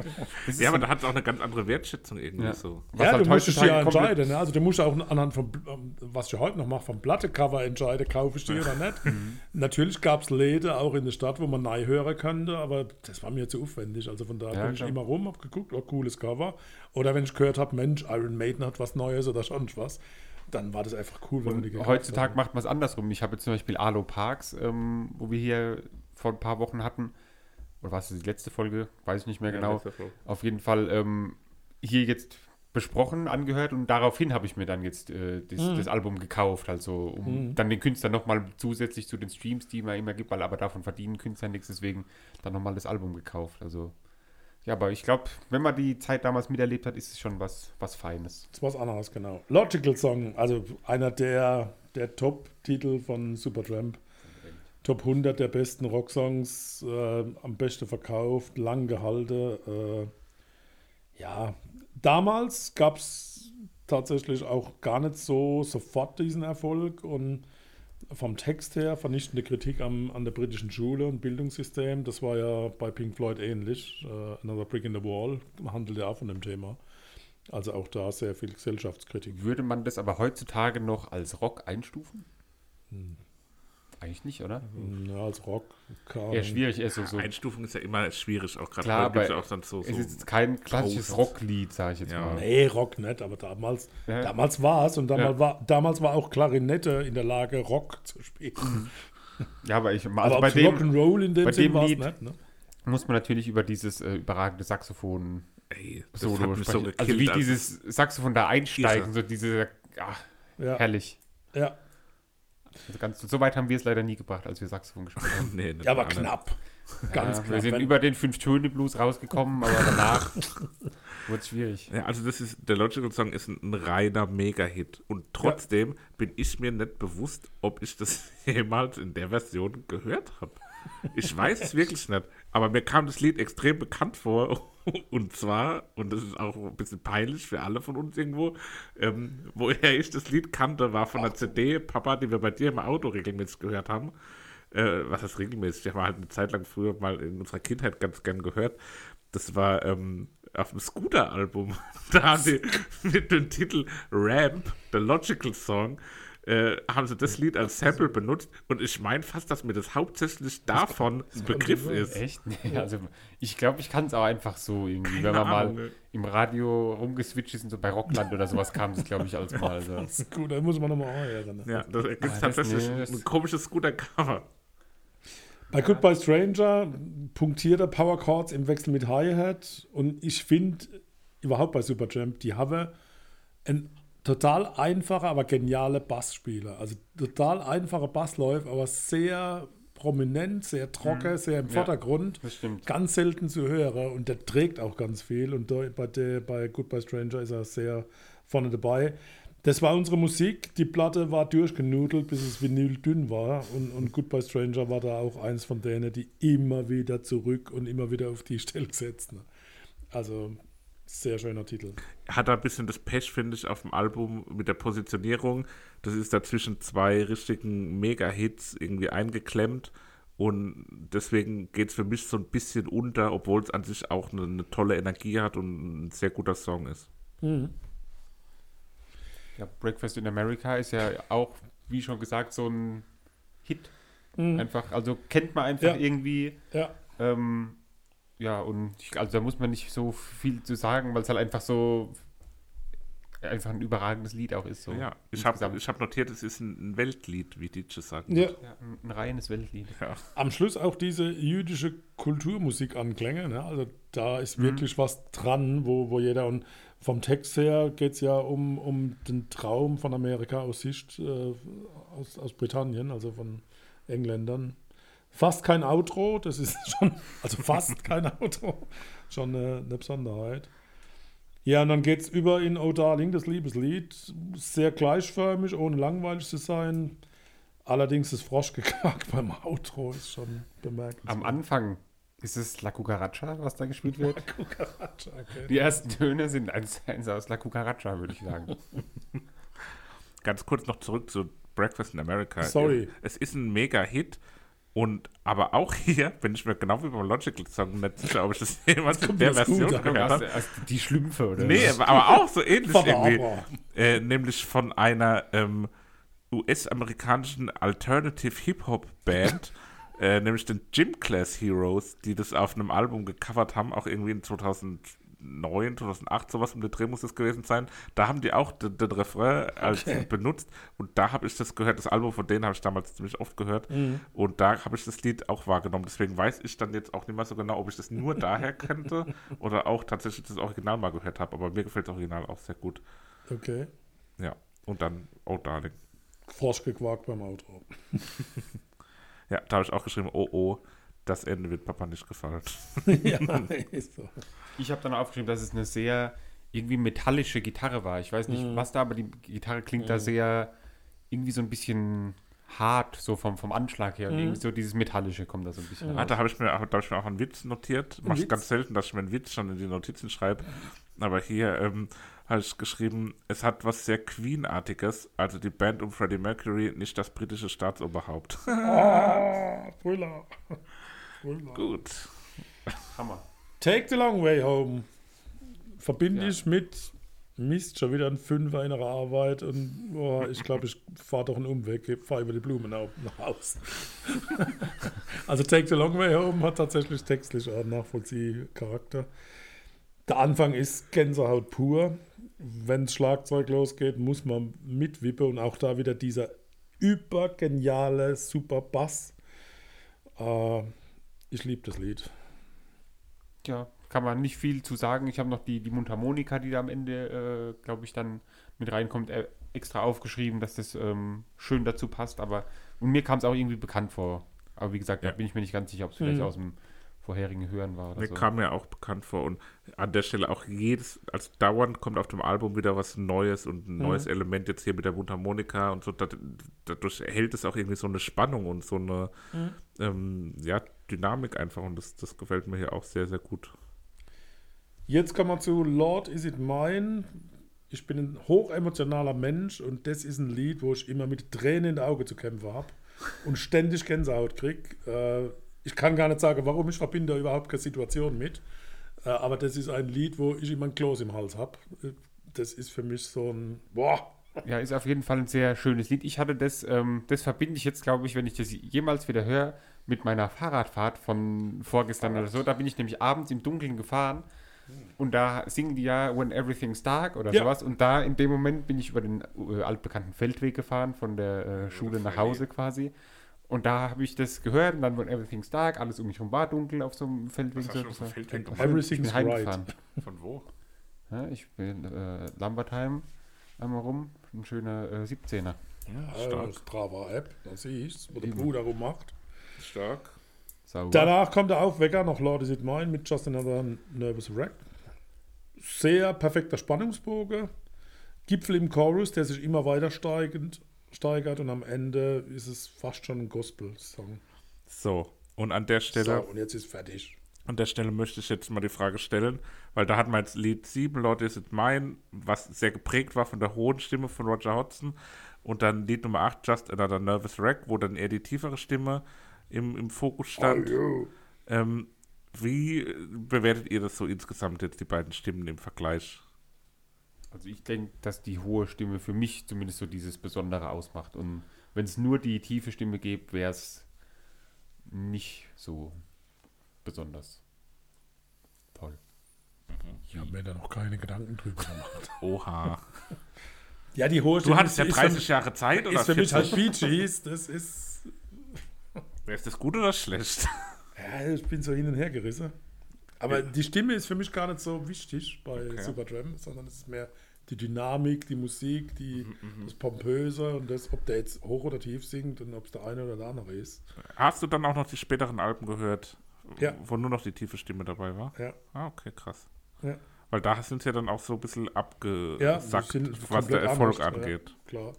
ja, aber da hat es auch eine ganz andere Wertschätzung irgendwie Ja. so. was ja, halt du musst dich ja entscheiden. Ne? Also du musst auch anhand von, ähm, was ich heute noch mache, vom Plattecover entscheiden, kaufe ich die oder nicht. Mhm. Natürlich gab es Läden auch in der Stadt, wo man neu hören könnte, aber das war mir zu aufwendig. Also von daher Ja, bin ich klar. immer rum, habe geguckt, oh, cooles Cover. Oder wenn ich gehört habe, Mensch, Iron Maiden hat was Neues oder sonst was, dann war das einfach cool, wenn man die Und gekauft heutzutage hat. macht man es andersrum. Ich habe jetzt zum Beispiel Arlo Parks, ähm, wo wir hier vor ein paar Wochen hatten. Oder war es die letzte Folge? Weiß ich nicht mehr genau. Auf jeden Fall ähm, hier jetzt besprochen, angehört und daraufhin habe ich mir dann jetzt äh, das, Mhm. das Album gekauft, also um dann den Künstler nochmal zusätzlich zu den Streams, die man immer gibt, weil aber davon verdienen Künstler nichts, deswegen dann nochmal das Album gekauft. Also ja, aber ich glaube, wenn man die Zeit damals miterlebt hat, ist es schon was, was Feines. Das war was anderes, genau. Logical Song, also einer der, der Top-Titel von Supertramp. Top 100 der besten Rocksongs, äh, am besten verkauft, lang gehalten. Äh, ja, damals gab es tatsächlich auch gar nicht so sofort diesen Erfolg und vom Text her vernichtende Kritik am, an der britischen Schule und Bildungssystem. Das war ja bei Pink Floyd ähnlich. Äh, Another Brick in the Wall handelt ja auch von dem Thema. Also auch da sehr viel Gesellschaftskritik. Würde man das aber heutzutage noch als Rock einstufen? Hm. Eigentlich nicht, oder? Ja, als Rock. Kann, Eher schwierig, eher so. so. Einstufung ist ja immer schwierig, auch gerade Klar, aber ja auch dann so, Es so ist jetzt kein klassisches. Rocklied, sage ich jetzt Ja. mal. Nee, Rock nicht, aber damals, Ja. damals war es und damals, Ja. war, damals war auch Klarinette in der Lage, Rock zu spielen. Ja, aber ich, also aber bei dem Rock'n'Roll in dem bei Sinn dem es Lied- nicht. Ne? muss man natürlich über dieses äh, überragende Saxophon ey, das Solo so sprechen. gekillt. also wie dieses Saxophon da einsteigen, so diese, ach, Ja, herrlich. ja. Also ganz, so weit haben wir es leider nie gebracht, als wir Saxophon gespielt haben. nee, nicht ja, aber knapp. Ganz ja, knapp. Wir sind über den Fünf-Töne-Blues rausgekommen, aber danach wurde es schwierig. Ja, also das ist, der Logical Song ist ein, ein reiner Mega-Hit. Und trotzdem bin ich mir nicht bewusst, ob ich das jemals in der Version gehört habe. Ich weiß es wirklich nicht. Aber mir kam das Lied extrem bekannt vor. Und zwar, und das ist auch ein bisschen peinlich für alle von uns irgendwo, ähm, woher ich das Lied kannte, war von der CD Papa, die wir bei dir im Auto regelmäßig gehört haben. Äh, was heißt regelmäßig? Ich habe halt eine Zeit lang früher mal in unserer Kindheit ganz gern gehört. Das war ähm, auf dem Scooter-Album. Da haben sie mit dem Titel Ramp, The Logical Song, äh, haben sie das Lied als Sample benutzt. Und ich meine fast, dass mir das hauptsächlich davon ein Begriff sein. ist. Echt? Nee, also ich glaube, ich kann es auch einfach so irgendwie, Keine wenn man Ahnung, mal ey. im Radio rumgeswitcht ist und so bei Rockland oder sowas kam das, glaube ich, als mal. Also. Das ist gut, da muss man nochmal anhören. Ne? Ja, das gibt das- tatsächlich nee, das- ein komisches Scooter-Cover. Bei Goodbye Stranger punktiert er Power Chords im Wechsel mit Hi-Hat und ich finde überhaupt bei Supertramp, die haben ein total einfacher, aber genialer Bassspieler. Also total einfacher Bassläufer, aber sehr prominent, sehr trocken, sehr im Vordergrund. das stimmt. Ganz selten zu hören und der trägt auch ganz viel und bei, der, bei Goodbye Stranger ist er sehr vorne dabei. Das war unsere Musik. Die Platte war durchgenudelt, bis es Vinyl dünn war. Und, und Goodbye Stranger war da auch eins von denen, die immer wieder zurück und immer wieder auf die Stelle gesetzt. Ne? Also, sehr schöner Titel. Hat da ein bisschen das Pech, finde ich, auf dem Album mit der Positionierung. Das ist dazwischen zwei richtigen Mega-Hits irgendwie eingeklemmt. Und deswegen geht es für mich so ein bisschen unter, obwohl es an sich auch eine, eine tolle Energie hat und ein sehr guter Song ist. Ja, Breakfast in America ist ja auch, wie schon gesagt, so ein Hit. Einfach, also kennt man einfach Ja. irgendwie. Ja, Ähm, ja, und ich, also da muss man nicht so viel zu sagen, weil es halt einfach so einfach ein überragendes Lied auch ist. So Ja, ich habe hab notiert, es ist ein Weltlied, wie Dietzsche sagen. ja. ja, ein, ein reines Weltlied. Ja. Am Schluss auch diese jüdische Kulturmusikanklänge. Ne? Also da ist wirklich was dran, wo, wo jeder und vom Text her geht es ja um, um den Traum von Amerika aus Sicht äh, aus, aus Britannien, also von Engländern. Fast kein Outro, das ist schon, also fast kein Outro, schon eine, eine Besonderheit. Ja, und dann geht es über in Oh Darling, das Liebeslied. Sehr gleichförmig, ohne langweilig zu sein. Allerdings das Froschgequack beim Outro ist schon bemerkenswert. Am Anfang ist es La Cucaracha, was da gespielt wird. Cucaracha, okay. Die ersten Töne sind eins, eins aus La Cucaracha, würde ich sagen. Ganz kurz noch zurück zu Breakfast in America. Sorry. Es ist ein Mega-Hit. Und aber auch hier bin ich mir genau wie beim Logical Song nicht sicher, ob ich das jemals in der gut Version gehört habe. die Schlümpfe, oder? Nee, aber auch so ähnlich irgendwie. Äh, nämlich von einer ähm, US-amerikanischen Alternative Hip-Hop-Band, äh, nämlich den Gym Class Heroes, die das auf einem Album gecovert haben, auch irgendwie in 2009, 2008, sowas um den Dreh muss das gewesen sein. Da haben die auch den, den Refrain als benutzt und da habe ich das gehört. Das Album von denen habe ich damals ziemlich oft gehört und da habe ich das Lied auch wahrgenommen. Deswegen weiß ich dann jetzt auch nicht mehr so genau, ob ich das nur daher kannte oder auch tatsächlich das Original mal gehört habe. Aber mir gefällt das Original auch sehr gut. Okay. Ja, und dann Oh Darling. Froschgequack beim Outro. Ja, da habe ich auch geschrieben, oh oh, das Ende wird Papa nicht gefallen. ja, ist so. Ich habe dann aufgeschrieben, dass es eine sehr irgendwie metallische Gitarre war. Ich weiß nicht, was da, aber die Gitarre klingt da sehr irgendwie so ein bisschen hart, so vom, vom Anschlag her. Und Mhm. irgendwie so dieses Metallische kommt da so ein bisschen Ah, raus. da habe ich, mir- hab ich mir auch einen Witz notiert. Mach ich ganz selten, dass ich mir einen Witz schon in die Notizen schreibe. Aber hier ähm, habe ich geschrieben, es hat was sehr Queen-artiges, also die Band um Freddie Mercury, nicht das britische Staatsoberhaupt. Ah, Thriller. Gut. Hammer. Take the Long Way Home. Verbinde Ja. ich mit Mist, schon wieder ein Fünfer in der Arbeit und boah, ich glaube, ich fahre doch einen Umweg, fahre über die Blumen auf, nach Haus. also Take the Long Way Home hat tatsächlich textlich auch einen Nachvollziehcharakter. Der Anfang ist Gänsehaut pur. Wenn das Schlagzeug losgeht, muss man mitwippen und auch da wieder dieser übergeniale super Bass. Äh, ich liebe das Lied. Ja, kann man nicht viel zu sagen. Ich habe noch die, die Mundharmonika, die da am Ende, äh, glaube ich, dann mit reinkommt, äh, extra aufgeschrieben, dass das ähm, schön dazu passt. Aber und mir kam es auch irgendwie bekannt vor. Aber wie gesagt, Ja. da bin ich mir nicht ganz sicher, ob es vielleicht Mhm. aus dem vorherigen Hören war. Oder Mir so. kam mir auch bekannt vor und an der Stelle auch jedes, als dauernd kommt auf dem Album wieder was Neues und ein neues Element jetzt hier mit der Mundharmonika und so. Dadurch erhält es auch irgendwie so eine Spannung und so eine ähm, ja, Dynamik einfach und das, das gefällt mir hier auch sehr, sehr gut. Jetzt kommen wir zu Lord Is It Mine. Ich bin ein hochemotionaler Mensch und das ist ein Lied, wo ich immer mit Tränen in den Augen zu kämpfen habe und ständig Gänsehaut kriege. Äh, ich kann gar nicht sagen, warum. Ich verbinde da überhaupt keine Situation mit. Äh, aber das ist ein Lied, wo ich immer ein Kloß im Hals habe. Das ist für mich so ein. Boah! Ja, ist auf jeden Fall ein sehr schönes Lied. Ich hatte das, ähm, das verbinde ich jetzt, glaube ich, wenn ich das jemals wieder höre, mit meiner Fahrradfahrt von vorgestern oder so. Da bin ich nämlich abends im Dunkeln gefahren und da singen die ja When Everything's Dark oder Ja. sowas. Und da in dem Moment bin ich über den äh, altbekannten Feldweg gefahren, von der äh, Schule nach Hause quasi. Und da habe ich das gehört und dann When Everything's Dark, alles um mich herum war dunkel auf so einem Feldweg. Was hast du auf. Feldweg Ich gemacht? bin Everything's right. heimgefahren. Von wo? Ja, ich bin äh, Lambertheim einmal rum, ein schöner äh, 17er. Ja, stark. Strava-App, da sehe ich wo der Bruder rummacht. Stark. Sauber. Danach kommt der Aufwecker noch Lord Is It Mine mit Just Another Nervous Wreck. Sehr perfekter Spannungsbogen. Gipfel im Chorus, der sich immer weiter steigend, steigert und am Ende ist es fast schon ein Gospel-Song. So, und an der Stelle, So, und jetzt ist fertig. an der Stelle möchte ich jetzt mal die Frage stellen, weil da hat man jetzt Lied 7, Lord Is It Mine, was sehr geprägt war von der hohen Stimme von Roger Hodgson und dann Lied Nummer 8, Just Another Nervous Wreck, wo dann eher die tiefere Stimme im, im Fokus stand. Hallo. Ähm, wie bewertet ihr das so insgesamt jetzt, die beiden Stimmen im Vergleich? Also ich denke, dass die hohe Stimme für mich zumindest so dieses Besondere ausmacht. Und wenn es nur die tiefe Stimme gibt, wäre es nicht so besonders toll. Ich habe mir da noch keine Gedanken drüber gemacht. Oha. Ja, die hohe Du hattest ja ist 30 für, Jahre Zeit oder ist für mich halt 40? Bee Gees. Das ist. Ist das gut oder schlecht? Ja, ich bin so hin und her gerissen. Aber die Stimme ist für mich gar nicht so wichtig bei Okay. Superdram, sondern es ist mehr die Dynamik, die Musik, die, Mhm, das Pompöse und das, ob der jetzt hoch oder tief singt und ob es der eine oder der andere ist. Hast du dann auch noch die späteren Alben gehört, Ja. wo nur noch die tiefe Stimme dabei war? Ja, Ah, okay, krass. ja, Weil da sind sie ja dann auch so ein bisschen ja abgesackt, sind was der Erfolg anders, angeht. Ja, klar.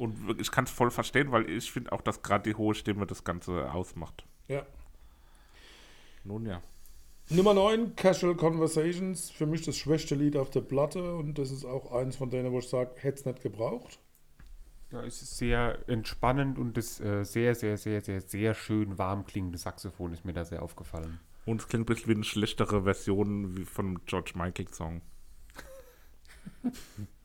Und ich kann es voll verstehen, weil ich finde auch, dass gerade die hohe Stimme das Ganze ausmacht. Ja. Nun ja. Nummer 9, Casual Conversations. Für mich das schwächste Lied auf der Platte und das ist auch eins von denen, wo ich sage, hätte es nicht gebraucht. Ja, es ist sehr entspannend und das äh, sehr, sehr, sehr, sehr, sehr schön warm klingende Saxophon ist mir da sehr aufgefallen. Und es klingt ein bisschen wie eine schlechtere Version wie von einem George Michael Song.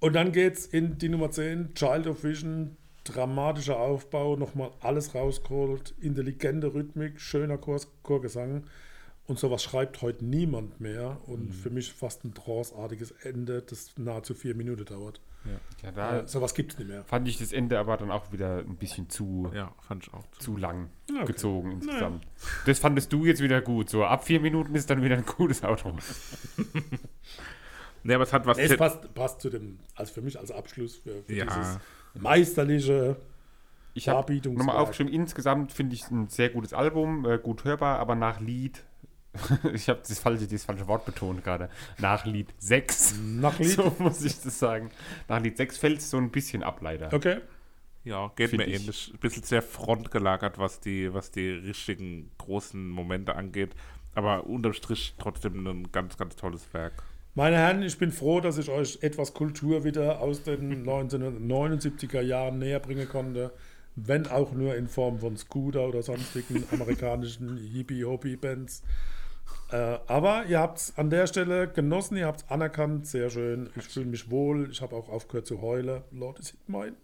Und dann geht's in die Nummer 10, Child of Vision, dramatischer Aufbau, nochmal alles rausgeholt, intelligente Rhythmik, schöner Chor Chorgesang. Und sowas schreibt heute niemand mehr. Und für mich fast ein tranceartiges Ende, das nahezu vier Minuten dauert. Ja, da Äh, sowas gibt's nicht mehr. fand ich das Ende aber dann auch wieder ein bisschen zu, Ja, fand ich auch. zu lang Ja, okay. gezogen insgesamt. Das fandest du jetzt wieder gut. So ab vier Minuten ist dann wieder ein gutes Auto. Nee, aber es hat was. Es passt, passt zu dem, also für mich als Abschluss für, für Ja. dieses meisterliche. Ich habe nochmal aufgeschrieben, insgesamt finde ich es ein sehr gutes Album, äh, gut hörbar, aber nach Lied, ich habe das falsche, das falsche Wort betont gerade, nach Lied 6, Nach Lied. so muss ich das sagen, nach Lied 6 fällt es so ein bisschen ab leider. Okay. Ja, geht Find mir ich. ähnlich. Ein bisschen sehr frontgelagert, was die, was die richtigen großen Momente angeht. Aber unterm Strich trotzdem ein ganz, ganz tolles Werk. Meine Herren, ich bin froh, dass ich euch etwas Kultur wieder aus den 1979er Jahren näher bringen konnte. Wenn auch nur in Form von Scooter oder sonstigen amerikanischen Hippie-Hoppie-Bands. Äh, aber ihr habt es an der Stelle genossen, ihr habt es anerkannt, sehr schön. Ich fühle mich wohl, ich habe auch aufgehört zu heulen. Lord is it mine.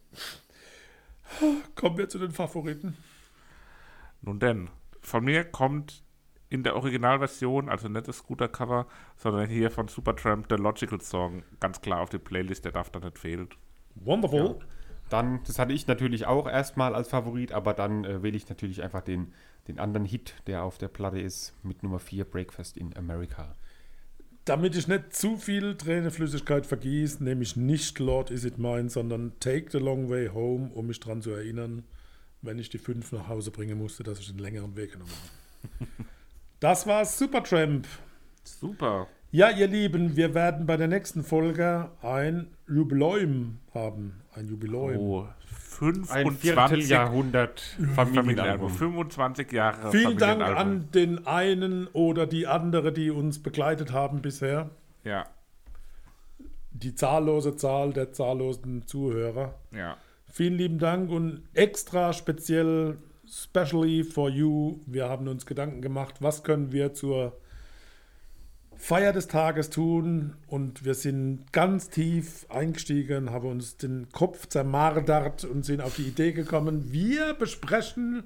Kommen wir zu den Favoriten. Nun denn, von mir kommt in der Originalversion, also nicht das Scooter-Cover, sondern hier von Supertramp der Logical Song ganz klar auf die Playlist, der darf da nicht fehlen. Wonderful. Dann, das hatte ich natürlich auch erstmal als Favorit, aber dann äh, wähle ich natürlich einfach den, den anderen Hit, der auf der Platte ist, mit Nummer 4, Breakfast in America. Damit ich nicht zu viel Tränenflüssigkeit vergieße, nehme ich nicht Lord Is It Mine, sondern Take the Long Way Home, um mich daran zu erinnern, wenn ich die fünf nach Hause bringen musste, dass ich den längeren Weg genommen habe. Das war Supertramp. Super. Ja, ihr Lieben, wir werden bei der nächsten Folge ein Jubiläum haben. Ein Jubiläum. Oh, Ein 25 Vierteljahrhundert Familienalbum. Familienalbum. 25 Jahre Vielen Dank an den einen oder die andere, die uns begleitet haben bisher. Ja, Die zahllose Zahl der zahllosen Zuhörer. ja. Vielen lieben Dank und extra speziell, specially for you, wir haben uns Gedanken gemacht, was können wir zur Feier des Tages tun? Und wir sind ganz tief eingestiegen, haben uns den Kopf zermardert und sind auf die Idee gekommen, wir besprechen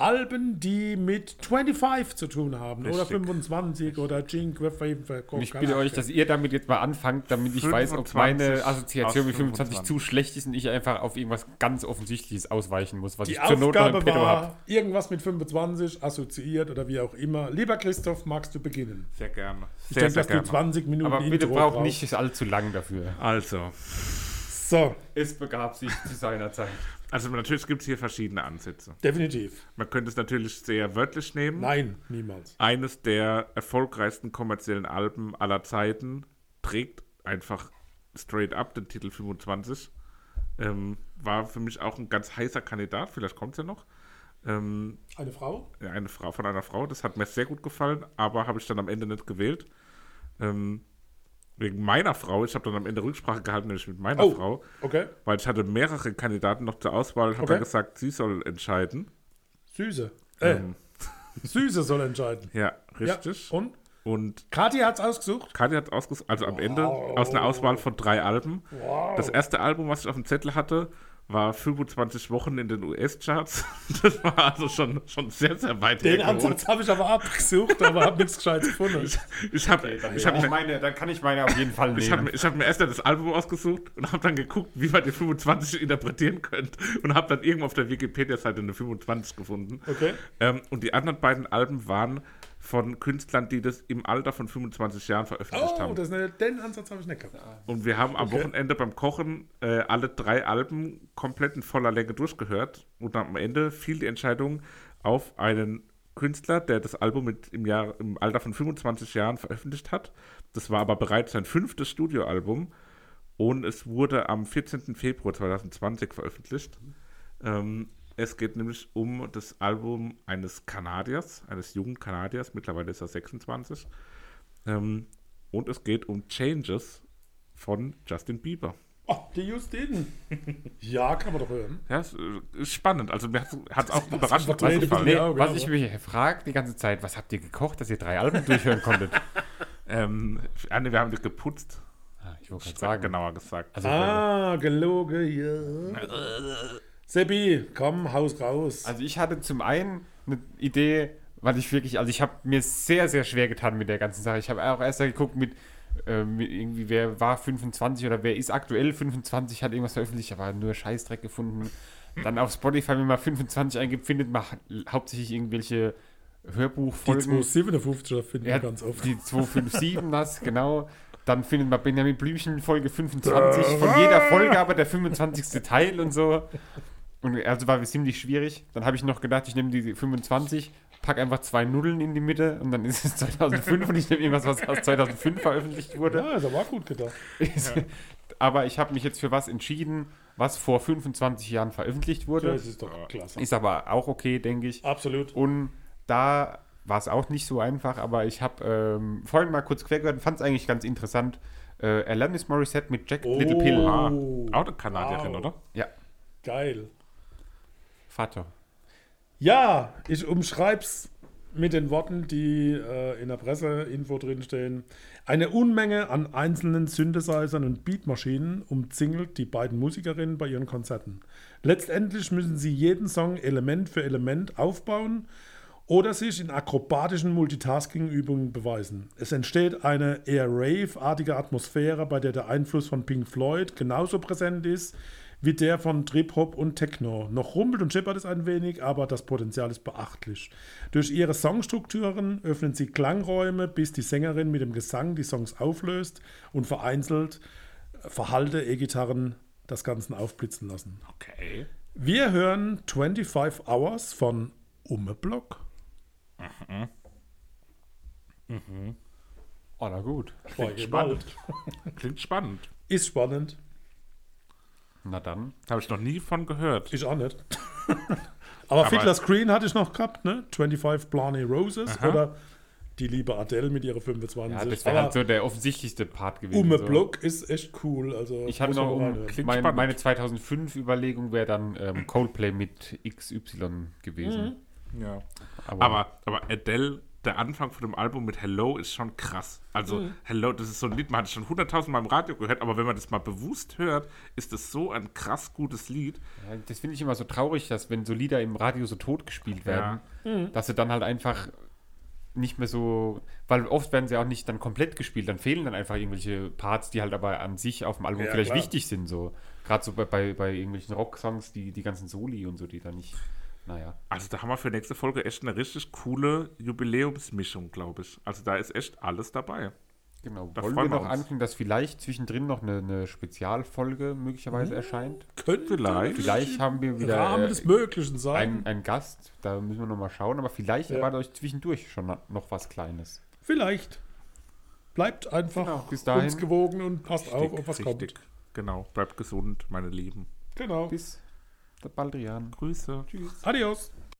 Alben, die mit 25 zu tun haben oder Richtig. 25 oder Cinque Und ich bitte euch, dass ihr damit jetzt mal anfangt, damit ich weiß, ob 25 meine Assoziation mit 25 zu 25. schlecht ist und ich einfach auf irgendwas ganz Offensichtliches ausweichen muss, was Die ich zur Not noch im Aufgabe Petto habe. war irgendwas mit 25 assoziiert oder wie auch immer. Lieber Christoph, magst du beginnen? Sehr gerne. Ich Sehr, denke, sehr dass gerne. du 20 Minuten Aber bitte Intro braucht nicht allzu lang dafür. Also, So, Es begab sich zu seiner Zeit. also natürlich gibt es hier verschiedene Ansätze. definitiv. Man könnte es natürlich sehr wörtlich nehmen. Nein, niemals. Eines der erfolgreichsten kommerziellen Alben aller Zeiten trägt einfach straight up den Titel 25. Ähm, war für mich auch ein ganz heißer Kandidat, vielleicht kommt es ja noch. Ähm, Eine Frau? ja, eine Frau von einer Frau, das hat mir sehr gut gefallen, aber habe ich dann am Ende nicht gewählt. Ähm, wegen meiner Frau, ich habe dann am Ende Rücksprache gehalten, nämlich mit meiner Oh. Frau, Okay. weil ich hatte mehrere Kandidaten noch zur Auswahl und habe Okay. dann gesagt, sie soll entscheiden. Süße. Äh, Ähm, Süße soll entscheiden. ja, richtig. Ja, und? Und Kathi hat's ausgesucht. Katja hat ausgesucht, also am Ende aus einer Auswahl von drei Alben. Das erste Album, was ich auf dem Zettel hatte, war 25 Wochen in den US-Charts. Das war also schon, schon sehr, sehr weit Den hergeholt. Ansatz habe ich aber abgesucht, aber habe nichts Gescheites gefunden. Ich habe ich Ich hab hab mir, meine, dann kann ich meine auf jeden Fall nehmen. ich hab, mir- ich hab mir erst das Album ausgesucht und habe dann geguckt, wie man die 25 interpretieren könnte. Und habe dann irgendwo auf der Wikipedia-Seite eine 25 gefunden. Okay. Ähm, und die anderen beiden Alben waren von Künstlern, die das im Alter von 25 Jahren veröffentlicht Oh, haben. das den Ansatz habe ich nicht gehabt. Und wir haben am Okay. Wochenende beim Kochen äh, alle drei Alben komplett in voller Länge durchgehört. Und am Ende fiel die Entscheidung auf einen Künstler, der das Album mit im, Jahr, im Alter von 25 Jahren veröffentlicht hat. Das war aber bereits sein fünftes Studioalbum. Und es wurde am 14. Februar 2020 veröffentlicht. Ähm, es geht nämlich um das Album eines Kanadiers, eines jungen Kanadiers, mittlerweile ist er 26. Ähm, und es geht um Changes von Justin Bieber. Oh, die Justin. Ja, kann man doch hören. Ja, es äh, ist spannend. Also mir hat es auch verdreht, gefallen. Nee, Ja, was ich mich frage die ganze Zeit, was habt ihr gekocht, dass ihr drei Alben durchhören konntet? Ähm, ah, nee, wir haben die geputzt, Ah, ich wollte gerade sagen. genauer gesagt. Also, Ah, gelogen, ja. Seppi, komm, haus raus. also ich hatte zum einen eine Idee, weil ich wirklich, also ich habe mir sehr, sehr schwer getan mit der ganzen Sache. Ich habe auch erst geguckt mit, äh, mit irgendwie, wer war 25 oder wer ist aktuell 25, hat irgendwas veröffentlicht, aber nur Scheißdreck gefunden. Dann auf Spotify, wenn man 25 eingibt, findet man hauptsächlich irgendwelche die Hörbuchfolgen. 257er finden Ja, wir ganz oft. Die 257, das, genau. Dann findet man Benjamin Blümchen Folge 25, von jeder Folge aber der 25. Teil und so. Und also war ziemlich schwierig. Dann habe ich noch gedacht, ich nehme die 25, pack einfach zwei Nullen in die Mitte und dann ist es 2005 und ich nehme irgendwas, was aus 2005 veröffentlicht wurde. Ja, das war gut gedacht. aber ich habe mich jetzt für was entschieden, was vor 25 Jahren veröffentlicht wurde. Das ist doch klasse. Ist aber auch okay, denke ich. Absolut. Und da war es auch nicht so einfach, aber ich habe ähm, vorhin mal kurz quer gehört und fand es eigentlich ganz interessant. Äh, Alanis Morissette mit Jack Little Pill. Oh, auch eine Kanadierin, wow. oder? Ja, Geil. Vater. Ja, ich umschreib's mit den Worten, die äh, in der Presseinfo drinstehen. Eine Unmenge an einzelnen Synthesizern und Beatmaschinen umzingelt die beiden Musikerinnen bei ihren Konzerten. Letztendlich müssen sie jeden Song Element für Element aufbauen oder sich in akrobatischen Multitasking-Übungen beweisen. Es entsteht eine eher Rave-artige Atmosphäre, bei der der Einfluss von Pink Floyd genauso präsent ist wie der von Trip-Hop und Techno. Noch rumpelt und scheppert es ein wenig, aber das Potenzial ist beachtlich. Durch ihre Songstrukturen öffnen sie Klangräume, bis die Sängerin mit dem Gesang die Songs auflöst und vereinzelt verhalte E-Gitarren das Ganze aufblitzen lassen. Okay. Wir hören 25 Hours von Ummeblock. Oh, na gut. Boah, spannend. Klingt spannend. Ist spannend. Na dann. Habe ich noch nie von gehört. Ich auch nicht. Aber, Aber- Fiddler's Green hatte ich noch gehabt, ne? 25 Blarney Roses oder die liebe Adele mit ihrer 25. Ja, das wäre halt so der offensichtlichste Part gewesen. Umme so. Block ist echt cool. Also Ich habe noch um, mein, meine 2005-Überlegung wäre dann ähm, Coldplay mit XY gewesen. Ja. Aber, Aber, aber Adele, der Anfang von dem Album mit Hello ist schon krass. Also Hello, das ist so ein Lied, man hat es schon hunderttausendmal im Radio gehört, aber wenn man das mal bewusst hört, ist es so ein krass gutes Lied. ja, das finde ich immer so traurig, dass wenn so Lieder im Radio so tot gespielt werden, dass sie dann halt einfach nicht mehr so, weil oft werden sie auch nicht dann komplett gespielt, dann fehlen dann einfach irgendwelche Parts, die halt aber an sich auf dem Album Ja, vielleicht klar. wichtig sind, so. Gerade so bei, bei, bei irgendwelchen Rocksongs, die, die ganzen Soli und so, die da nicht, naja. Also da haben wir für nächste Folge echt eine richtig coole Jubiläumsmischung, glaube ich. Also da ist echt alles dabei. Genau. Da Wollen wir wir noch uns. ankündigen, dass vielleicht zwischendrin noch eine, eine Spezialfolge möglicherweise erscheint? Könnte Vielleicht. Vielleicht haben wir im wieder Rahmen äh, des Möglichen sein. einen, einen Gast, da müssen wir noch mal schauen, aber vielleicht Ja. erwartet euch zwischendurch schon noch was Kleines. Vielleicht. Bleibt einfach Genau, bis dahin. uns gewogen und passt auf, ob was richtig. kommt. Genau. Bleibt gesund, meine Lieben. Genau. Bis bald, Rian. Grüße. Tschüss. Adios.